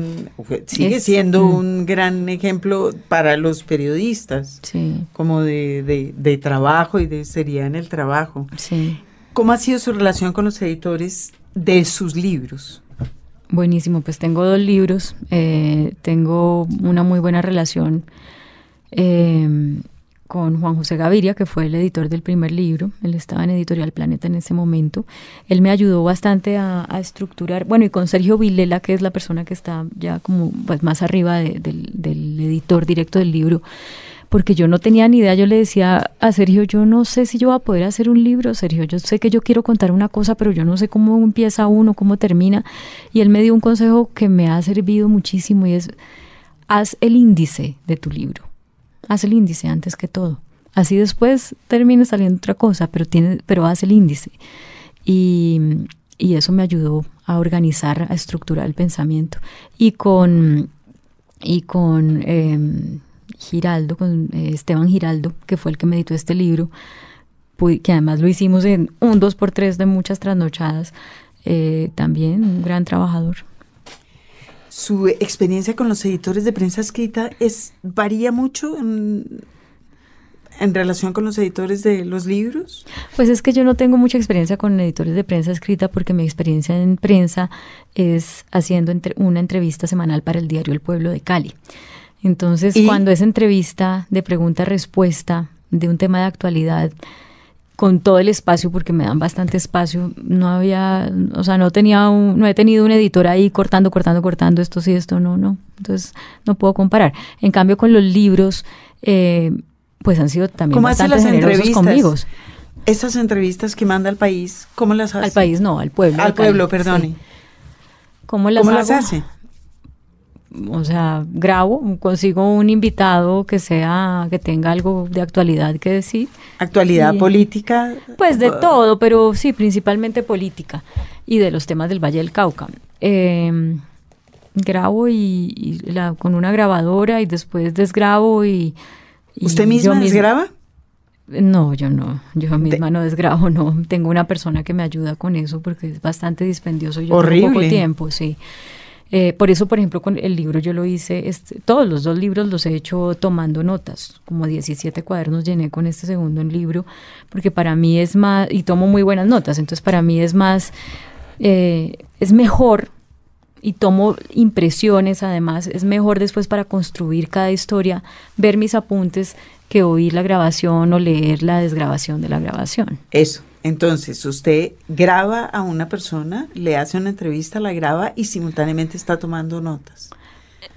sigue Es- siendo mm. un gran ejemplo para los periodistas, Sí, como de, de, de trabajo y de seriedad en el trabajo. sí. ¿Cómo ha sido su relación con los editores de sus libros? Buenísimo, pues tengo dos libros, eh, tengo una muy buena relación eh, con Juan José Gaviria, que fue el editor del primer libro. Él estaba en Editorial Planeta en ese momento. Él me ayudó bastante a, estructurar, bueno, y con Sergio Vilela, que es la persona que está ya como pues, más arriba del, del editor directo del libro, porque yo no tenía ni idea, yo le decía a Sergio, yo no sé si yo voy a poder hacer un libro, Sergio, yo sé que yo quiero contar una cosa, pero yo no sé cómo empieza uno, cómo termina. Y él me dio un consejo que me ha servido muchísimo y es, haz el índice de tu libro haz el índice antes que todo. Así después termina saliendo otra cosa, pero, tiene, pero haz el índice. Y, eso me ayudó a organizar, a estructurar el pensamiento. Y con, y con em, Giraldo, con eh, Esteban Giraldo, que fue el que me editó este libro, que además lo hicimos en un dos por tres de muchas trasnochadas, eh, también un gran trabajador su experiencia con los editores de prensa escrita es varía mucho en, relación con los editores de los libros? Pues es que yo no tengo mucha experiencia con editores de prensa escrita porque mi experiencia en prensa es haciendo una entrevista semanal para el diario El Pueblo de Cali. Entonces, cuando es entrevista de pregunta-respuesta de un tema de actualidad, con todo el espacio, porque me dan bastante espacio, no había, o sea, no tenía un, no he tenido un editor ahí cortando, cortando, cortando esto sí, esto no, no. Entonces, no puedo comparar. En cambio, con los libros, eh, pues han sido también bastante generosos conmigo. Esas entrevistas que manda al país, ¿cómo las hace? Al país no, al pueblo. Al pueblo, perdone. ¿Cómo las, las hace? O sea, grabo, consigo un invitado que sea, que tenga algo de actualidad que decir. ¿Actualidad política? Pues de todo, pero sí, principalmente política y de los temas del Valle del Cauca. Em, grabo y, con una grabadora y después desgrabo y... ¿Usted misma desgraba? No, yo no, yo misma no desgrabo, no. Tengo una persona que me ayuda con eso porque es bastante dispendioso yo tengo poco tiempo, sí. Eh, por eso, por ejemplo, con el libro yo lo hice, todos los dos libros los he hecho tomando notas, como 17 cuadernos llené con este segundo libro, porque para mí es más, y tomo muy buenas notas, entonces para mí es más, eh, es mejor y tomo impresiones además, es mejor después para construir cada historia, ver mis apuntes que oír la grabación o leer la desgrabación de la grabación. Eso. Entonces, usted graba a una persona, le hace una entrevista, la graba y simultáneamente está tomando notas.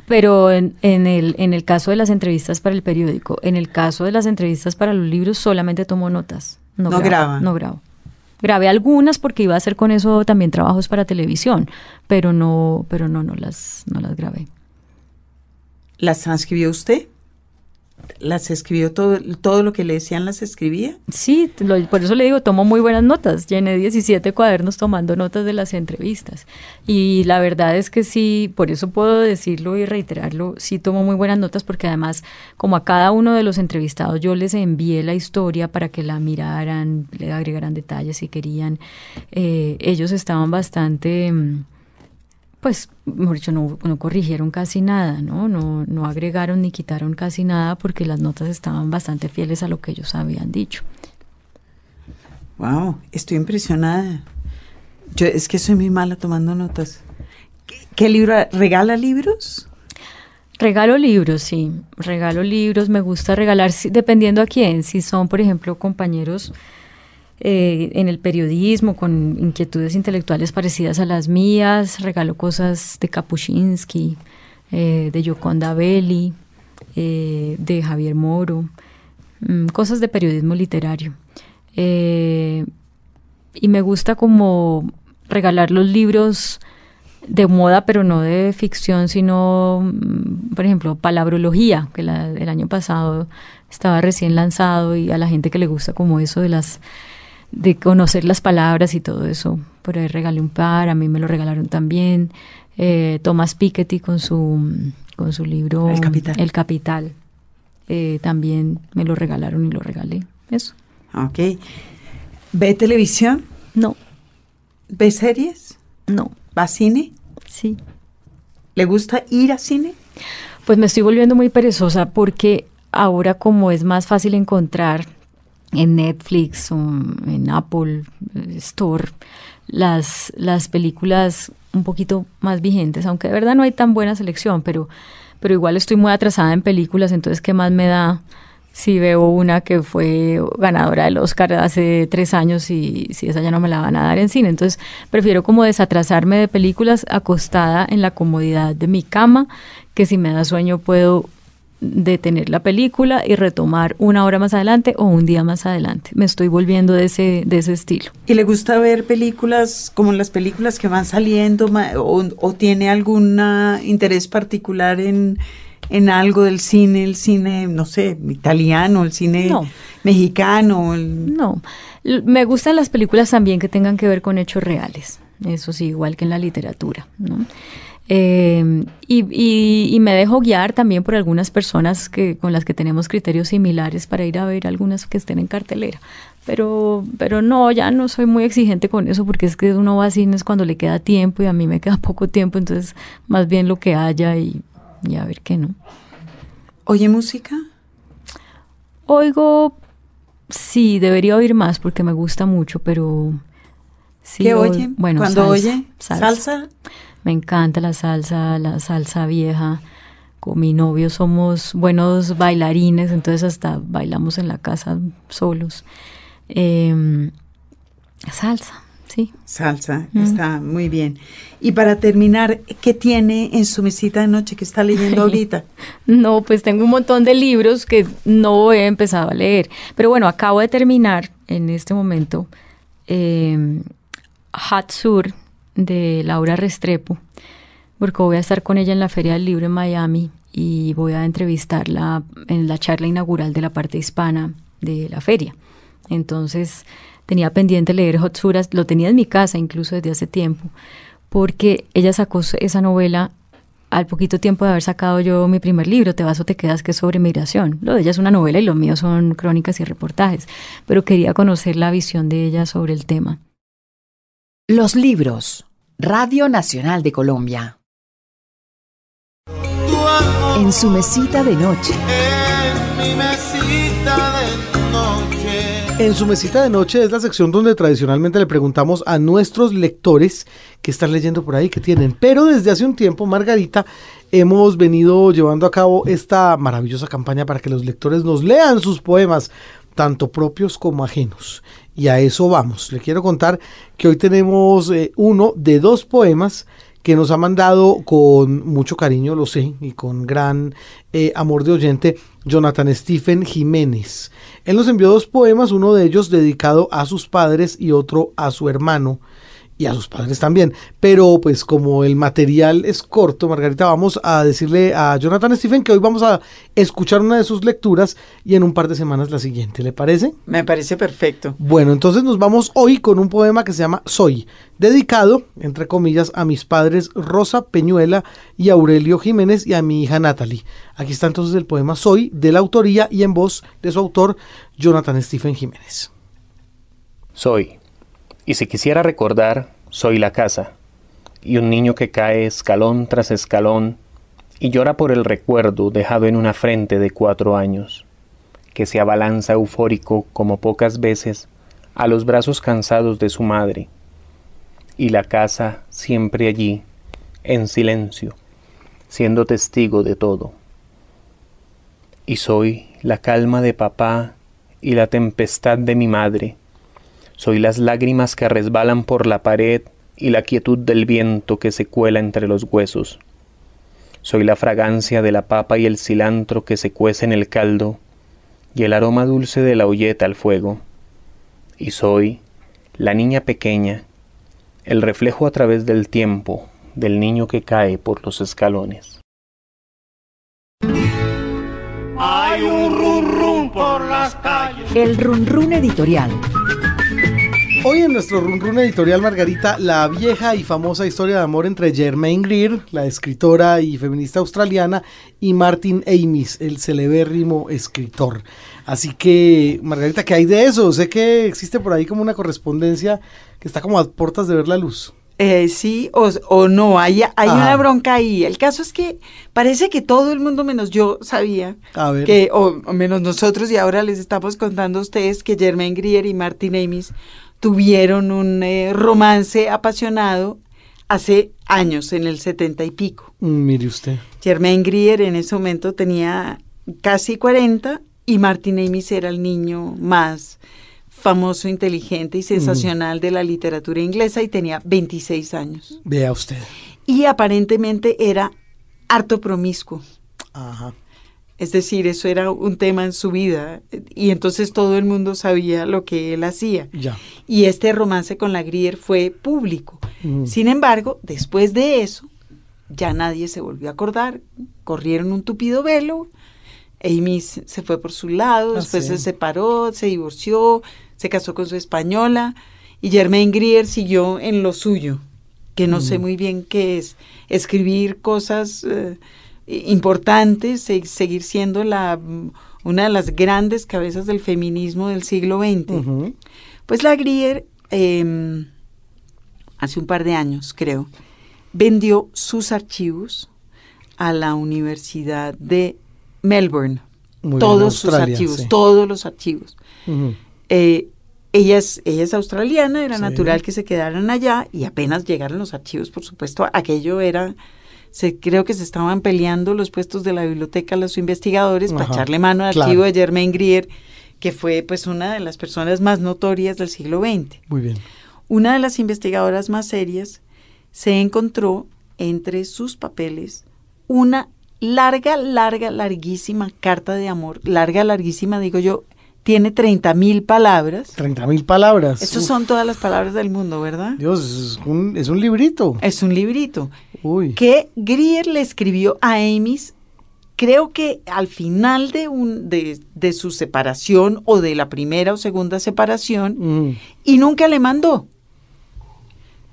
Pero en, el, en el caso de las entrevistas para el periódico, en el caso de las entrevistas para los libros, solamente tomo notas. No, graba. No grabo. Grabé algunas porque iba a hacer con eso también trabajos para televisión, pero no, pero no, no las, no las grabé. ¿Las transcribió usted? Las escribió todo, todo lo que le decían las escribía. Sí, por eso le digo, tomo muy buenas notas. Llené 17 cuadernos tomando notas de las entrevistas. Y la verdad es que sí, por eso puedo decirlo y reiterarlo, sí tomo muy buenas notas porque además, como a cada uno de los entrevistados yo les envié la historia para que la miraran, le agregaran detalles si querían, eh, ellos estaban bastante... Pues, mejor dicho, no, no, corrigieron casi nada, ¿no? ¿no? No agregaron ni quitaron casi nada porque las notas estaban bastante fieles a lo que ellos habían dicho. Wow, estoy impresionada. Yo es que soy muy mala tomando notas. ¿Qué, libro? ¿Regala libros? Regalo libros, sí. Regalo libros. Me gusta regalar, dependiendo a quién. Si son, por ejemplo, compañeros eh, en el periodismo, con inquietudes intelectuales parecidas a las mías. Regalo cosas de Kapuscinski, eh, de Yoconda Belli, eh, de Javier Moro, mm, cosas de periodismo literario. y me gusta como regalar los libros de moda, pero no de ficción, sino, mm, por ejemplo, palabrología, que el año pasado estaba recién lanzado y a la gente que le gusta como eso de las de conocer las palabras y todo eso. Por ahí regalé un par, a mí me lo regalaron también. Eh, Thomas Piketty con su, con su libro El Capital. El Capital. Eh, también me lo regalaron y lo regalé. Eso. Ok. ¿Ve televisión? No. ¿Ve series? No. ¿Va a cine? Sí. ¿Le gusta ir a cine? Pues me estoy volviendo muy perezosa porque ahora como es más fácil encontrar en Netflix o en Apple Store las, las películas un poquito más vigentes, aunque de verdad no hay tan buena selección, pero, pero igual estoy muy atrasada en películas, entonces qué más me da si veo una que fue ganadora del Oscar hace tres años y si esa ya no me la van a dar en cine. Entonces prefiero como desatrasarme de películas acostada en la comodidad de mi cama, que si me da sueño puedo detener la película y retomar una hora más adelante o un día más adelante. Me estoy volviendo de ese, de ese estilo. ¿Y le gusta ver películas como las películas que van saliendo o, o tiene algún interés particular en en algo del cine, el cine, no sé, italiano, el cine mexicano. No, me gustan las películas también que tengan que ver con hechos reales, eso sí, igual que en la literatura, ¿no? Eh, y, me dejo guiar también por algunas personas que, con las que tenemos criterios similares para ir a ver algunas que estén en cartelera. Pero, pero no, ya no soy muy exigente con eso porque es que uno va a cines cuando le queda tiempo y a mí me queda poco tiempo, entonces más bien lo que haya y y a ver qué no. ¿Oye música? Oigo, sí, debería oír más porque me gusta mucho, pero... Sí, ¿Qué oye? Bueno, Cuando oye salsa. Me encanta la salsa, la salsa vieja. Con mi novio somos buenos bailarines, entonces hasta bailamos en la casa solos. Em, salsa, sí. Salsa, está muy bien. Y para terminar, ¿qué tiene en su mesita de noche que está leyendo ahorita? no, pues tengo un montón de libros que no he empezado a leer. Pero bueno, acabo de terminar en este momento eh, Hot Sur de Laura Restrepo, porque voy a estar con ella en la Feria del Libro en Miami y voy a entrevistarla en la charla inaugural de la parte hispana de la feria. Entonces, tenía pendiente leer Hot Suras, lo tenía en mi casa incluso desde hace tiempo, porque ella sacó esa novela al poquito tiempo de haber sacado yo mi primer libro, Te vas o te quedas, que es sobre migración. Lo de ella es una novela y lo mío son crónicas y reportajes, pero quería conocer la visión de ella sobre el tema. Los libros. Radio Nacional de Colombia. En su mesita de noche. En mi mesita de en su mesita de noche es la sección donde tradicionalmente le preguntamos a nuestros lectores qué están leyendo por ahí, qué tienen. Pero desde hace un tiempo, Margarita, hemos venido llevando a cabo esta maravillosa campaña para que los lectores nos lean sus poemas, tanto propios como ajenos. Y a eso vamos. Le quiero contar que hoy tenemos eh, uno de dos poemas que nos ha mandado con mucho cariño, lo sé, y con gran eh, amor de oyente, Jonathan Stephen Jiménez. Él nos envió dos poemas, uno de ellos dedicado a sus padres y otro a su hermano y a sus padres también. Pero pues como el material es corto, Margarita, vamos a decirle a Jonathan Stephen que hoy vamos a escuchar una de sus lecturas y en un par de semanas la siguiente. ¿Le parece? Me parece perfecto. Bueno, entonces nos vamos hoy con un poema que se llama Soy, dedicado, entre comillas, a mis padres Rosa Peñuela y Aurelio Jiménez y a mi hija Natalie. Aquí está entonces el poema Soy, de la autoría y en voz de su autor, Jonathan Stephen Jiménez. Soy y si quisiera recordar, soy la casa, y un niño que cae escalón tras escalón y llora por el recuerdo dejado en una frente de cuatro años, que se abalanza eufórico como pocas veces a los brazos cansados de su madre, y la casa siempre allí, en silencio, siendo testigo de todo. Y soy la calma de papá y la tempestad de mi madre, soy las lágrimas que resbalan por la pared y la quietud del viento que se cuela entre los huesos. Soy la fragancia de la papa y el cilantro que se cuece en el caldo y el aroma dulce de la olleta al fuego. Y soy la niña pequeña, el reflejo a través del tiempo del niño que cae por los escalones. Hay un run run por las calles. El run run editorial. Hoy en nuestro Run Run editorial Margarita, la vieja y famosa historia de amor entre Germaine Greer, la escritora y feminista australiana, y Martin Amis, el celebérrimo escritor. Así que, Margarita, ¿qué hay de eso? Sé que existe por ahí como una correspondencia que está como a puertas de ver la luz. Eh, sí o, no, hay, hay una bronca ahí. El caso es que parece que todo el mundo menos yo sabía que, o, menos nosotros, y ahora les estamos contando a ustedes que Germaine Greer y Martin Amis tuvieron un eh, romance apasionado hace años, en el setenta y pico. Mm, mire usted. Germaine Grier en ese momento tenía casi 40 y Martin Amis era el niño más famoso, inteligente y sensacional de la literatura inglesa y tenía 26 años. Vea usted. Y aparentemente era harto promiscuo. Ajá. Es decir, eso era un tema en su vida y entonces todo el mundo sabía lo que él hacía. Ya. Y este romance con la Grier fue público. Mm. Sin embargo, después de eso, ya nadie se volvió a acordar. Corrieron un tupido velo. Amy se fue por su lado, Ah, después sí. se separó, se divorció, se casó con su española y Germaine Grier siguió en lo suyo, que no sé Mm. muy bien qué es, escribir cosas eh, importantes, se- seguir siendo la una de las grandes cabezas del feminismo del siglo XX. Pues la Grier, eh, hace un par de años, creo, vendió sus archivos a la Universidad de Melbourne. Muy bien, todos sus archivos, sí. todos los archivos. Eh, ella, es, ella es australiana, era Sí. natural que se quedaran allá y apenas llegaron los archivos, por supuesto, aquello era... Se, creo que se estaban peleando los puestos de la biblioteca los investigadores para echarle mano al claro. archivo de Germaine Grier, que fue pues una de las personas más notorias del siglo XX. Muy bien. Una de las investigadoras más serias se encontró entre sus papeles una larga, larga, larguísima carta de amor. Larga, larguísima, digo yo, tiene 30 mil palabras. 30 mil palabras. Esas Uf, son todas las palabras del mundo, ¿verdad? Dios, es un, es un librito. Es un librito Uy. que Grier le escribió a Amis, creo que al final de, un, de, de su separación o de la primera o segunda separación, Mm. y nunca le mandó.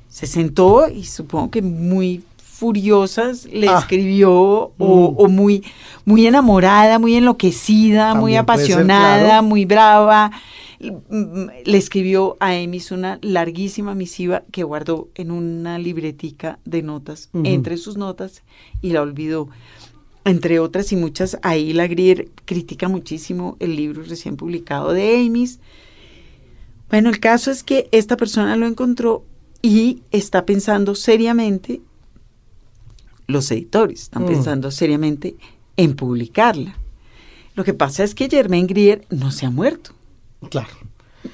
Se sentó y supongo que muy furiosas le Ah. escribió o, Mm. o muy, muy enamorada, muy enloquecida, muy ser, apasionada, claro. muy brava. Le escribió a Emis una larguísima misiva que guardó en una libretica de notas, entre sus notas, y la olvidó. Entre otras y muchas, ahí la Grier critica muchísimo el libro recién publicado de Amis. Bueno, el caso es que esta persona lo encontró y está pensando seriamente, los editores están Mm. pensando seriamente en publicarla. Lo que pasa es que Germaine Grier no se ha muerto. Claro.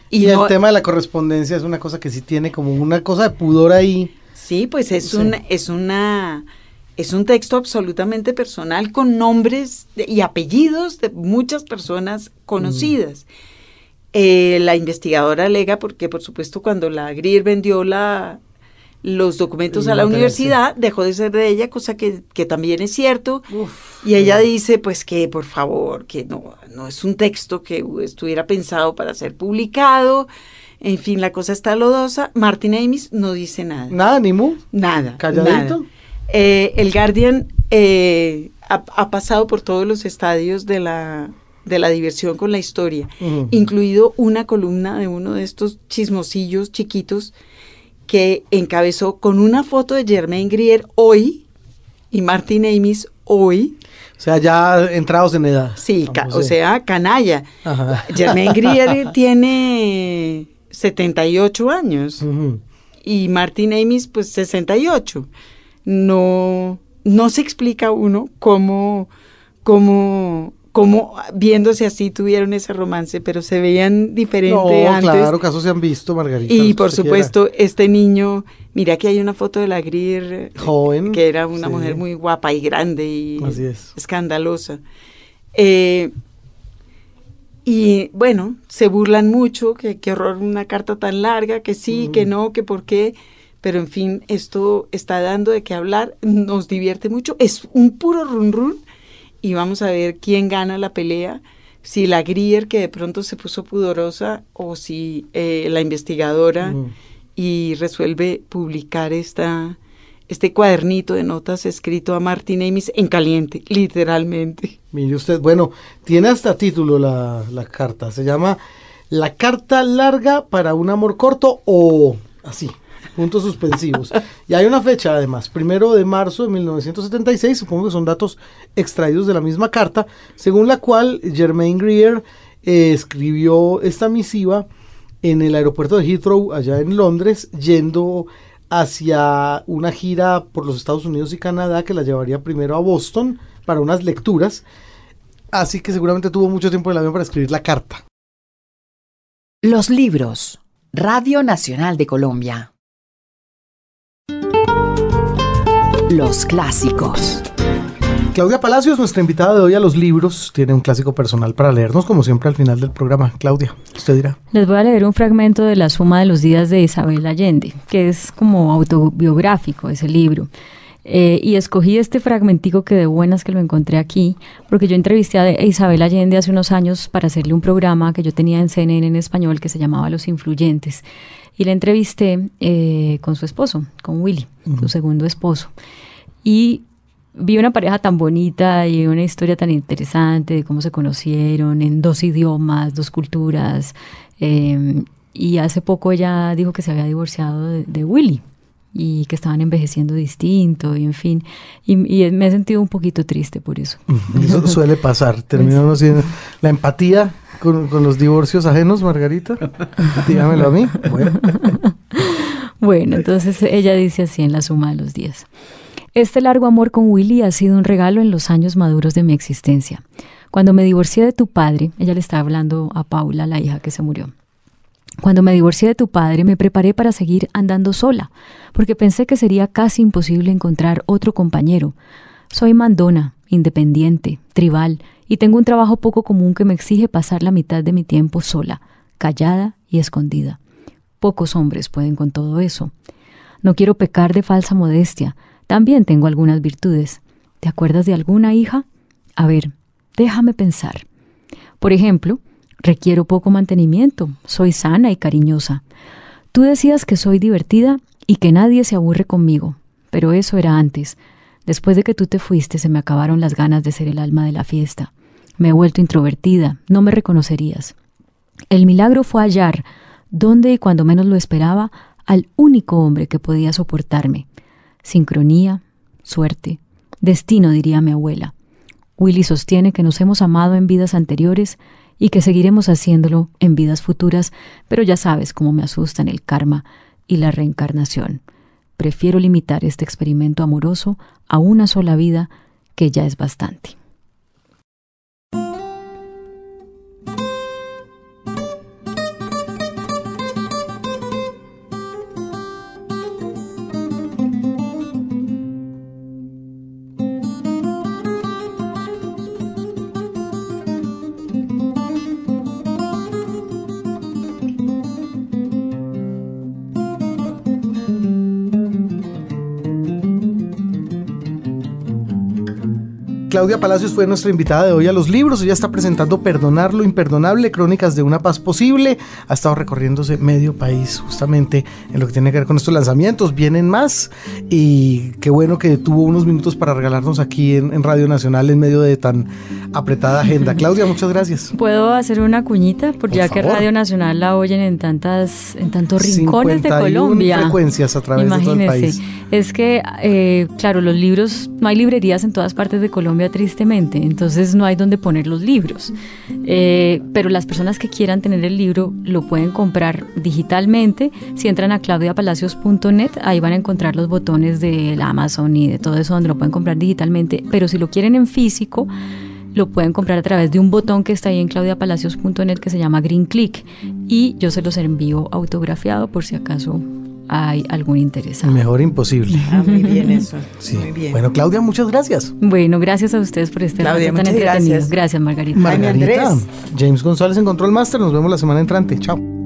Y, no- el tema de la correspondencia es una cosa que sí tiene como una cosa de pudor ahí. Sí, pues es Sí. un es una es un texto absolutamente personal con nombres de- y apellidos de muchas personas conocidas. Eh, la investigadora alega porque, por supuesto, cuando la Grier vendió la los documentos a la universidad, dejó de ser de ella, cosa que, que también es cierto. Uf. Y ella dice, pues que por favor, que no, no es un texto que estuviera pensado para ser publicado. En fin, la cosa está lodosa. Martin Amis no dice nada. Nada, ni mu. Nada. Calladito. nada. Eh, el Guardian eh, ha, ha pasado por todos los estadios de la, de la diversión con la historia, incluido una columna de uno de estos chismosillos chiquitos que encabezó con una foto de Germaine Grier hoy y Martin Amis hoy. O sea, ya entrados en edad. Sí, o sea, canalla. Ajá. Germaine Grier tiene 78 años Ujú. y Martin Amis pues 68. No, no se explica uno cómo, cómo, cómo viéndose así tuvieron ese romance, pero se veían diferente No, antes. claro, casos se han visto, Margarita. y por supuesto, este niño, mira que hay una foto de la Grier, eh, Joven, que era una sí. mujer muy guapa y grande y Así es. escandalosa. Eh, y bueno, se burlan mucho, que qué horror una carta tan larga, que sí, que Mm. no, que por qué. Pero en fin, esto está dando de qué hablar, nos divierte mucho, es un puro run run y vamos a ver quién gana la pelea, si la Grier que de pronto se puso pudorosa o si eh, la investigadora Mm. y resuelve publicar esta, este cuadernito de notas escrito a Martin Amis en caliente, literalmente. Mire usted, bueno, tiene hasta título la, la carta. Se llama La carta larga para un amor corto o así, puntos suspensivos. y hay una fecha además, primero de marzo de 1976, supongo que son datos extraídos de la misma carta, según la cual Germaine Greer eh, escribió esta misiva en el aeropuerto de Heathrow, allá en Londres, yendo hacia una gira por los Estados Unidos y Canadá que la llevaría primero a Boston para unas lecturas. así que seguramente tuvo mucho tiempo en el avión para escribir la carta. Los libros. Radio Nacional de Colombia. Los clásicos. Claudia Palacios, nuestra invitada de hoy a los libros, tiene un clásico personal para leernos, como siempre al final del programa. Claudia, usted dirá. Les voy a leer un fragmento de La Suma de los Días de Isabel Allende, que es como autobiográfico ese libro. Eh, y escogí este fragmentico que de buenas que lo encontré aquí, porque yo entrevisté a Isabel Allende hace unos años para hacerle un programa que yo tenía en CNN en español que se llamaba Los Influyentes. Y la entrevisté eh, con su esposo, con Willy, su segundo esposo. Y vi una pareja tan bonita y una historia tan interesante de cómo se conocieron en dos idiomas, dos culturas. Em, y hace poco ella dijo que se había divorciado de, Willy y que estaban envejeciendo distinto y en fin. Y, me he sentido un poquito triste por eso. Eso suele pasar. Terminamos siendo la empatía con, los divorcios ajenos, Margarita. Dígamelo a mí. Bueno. entonces ella dice así en la suma de los días. Este largo amor con Willy ha sido un regalo en los años maduros de mi existencia. Cuando me divorcié de tu padre, ella le estaba hablando a Paula, la hija que se murió. Cuando me divorcié de tu padre, me preparé para seguir andando sola, porque pensé que sería casi imposible encontrar otro compañero. Soy mandona, independiente, tribal, y tengo un trabajo poco común que me exige pasar la mitad de mi tiempo sola, callada y escondida. Pocos hombres pueden con todo eso. No quiero pecar de falsa modestia, también tengo algunas virtudes. ¿Te acuerdas de alguna, hija? A ver, déjame pensar. Por ejemplo, requiero poco mantenimiento, soy sana y cariñosa. Tú decías que soy divertida y que nadie se aburre conmigo, pero eso era antes. Después de que tú te fuiste se me acabaron las ganas de ser el alma de la fiesta. Me he vuelto introvertida, no me reconocerías. El milagro fue hallar, donde y cuando menos lo esperaba, al único hombre que podía soportarme. Sincronía, suerte, destino, diría mi abuela. Willy sostiene que nos hemos amado en vidas anteriores y que seguiremos haciéndolo en vidas futuras, pero ya sabes cómo me asustan el karma y la reencarnación. Prefiero limitar este experimento amoroso a una sola vida, que ya es bastante. Claudia Palacios fue nuestra invitada de hoy a los libros. Ella está presentando Perdonar lo Imperdonable, Crónicas de una Paz Posible. Ha estado recorriéndose medio país justamente en lo que tiene que ver con estos lanzamientos. Vienen más y qué bueno que tuvo unos minutos para regalarnos aquí en, Radio Nacional en medio de tan apretada agenda. Claudia, muchas gracias. ¿Puedo hacer una cuñita? Por, ya que Radio Nacional la oyen en tantas en tantos rincones de Colombia. frecuencias a través de todo el país. Es que, eh, claro, los libros, no hay librerías en todas partes de Colombia tristemente, entonces no hay donde poner los libros. Eh, pero las personas que quieran tener el libro lo pueden comprar digitalmente. Si entran a claudiapalacios.net, ahí van a encontrar los botones de Amazon y de todo eso donde lo pueden comprar digitalmente. Pero si lo quieren en físico, lo pueden comprar a través de un botón que está ahí en claudiapalacios.net que se llama Green Click y yo se los envío autografiado por si acaso hay algún interesado. Mejor imposible. Ah, muy bien eso. Muy bien. Bueno, Claudia, muchas gracias. Bueno, gracias a ustedes por este Claudia, tan entretenido. Gracias. gracias, Margarita. Margarita. James González encontró el máster. Nos vemos la semana entrante. Chao.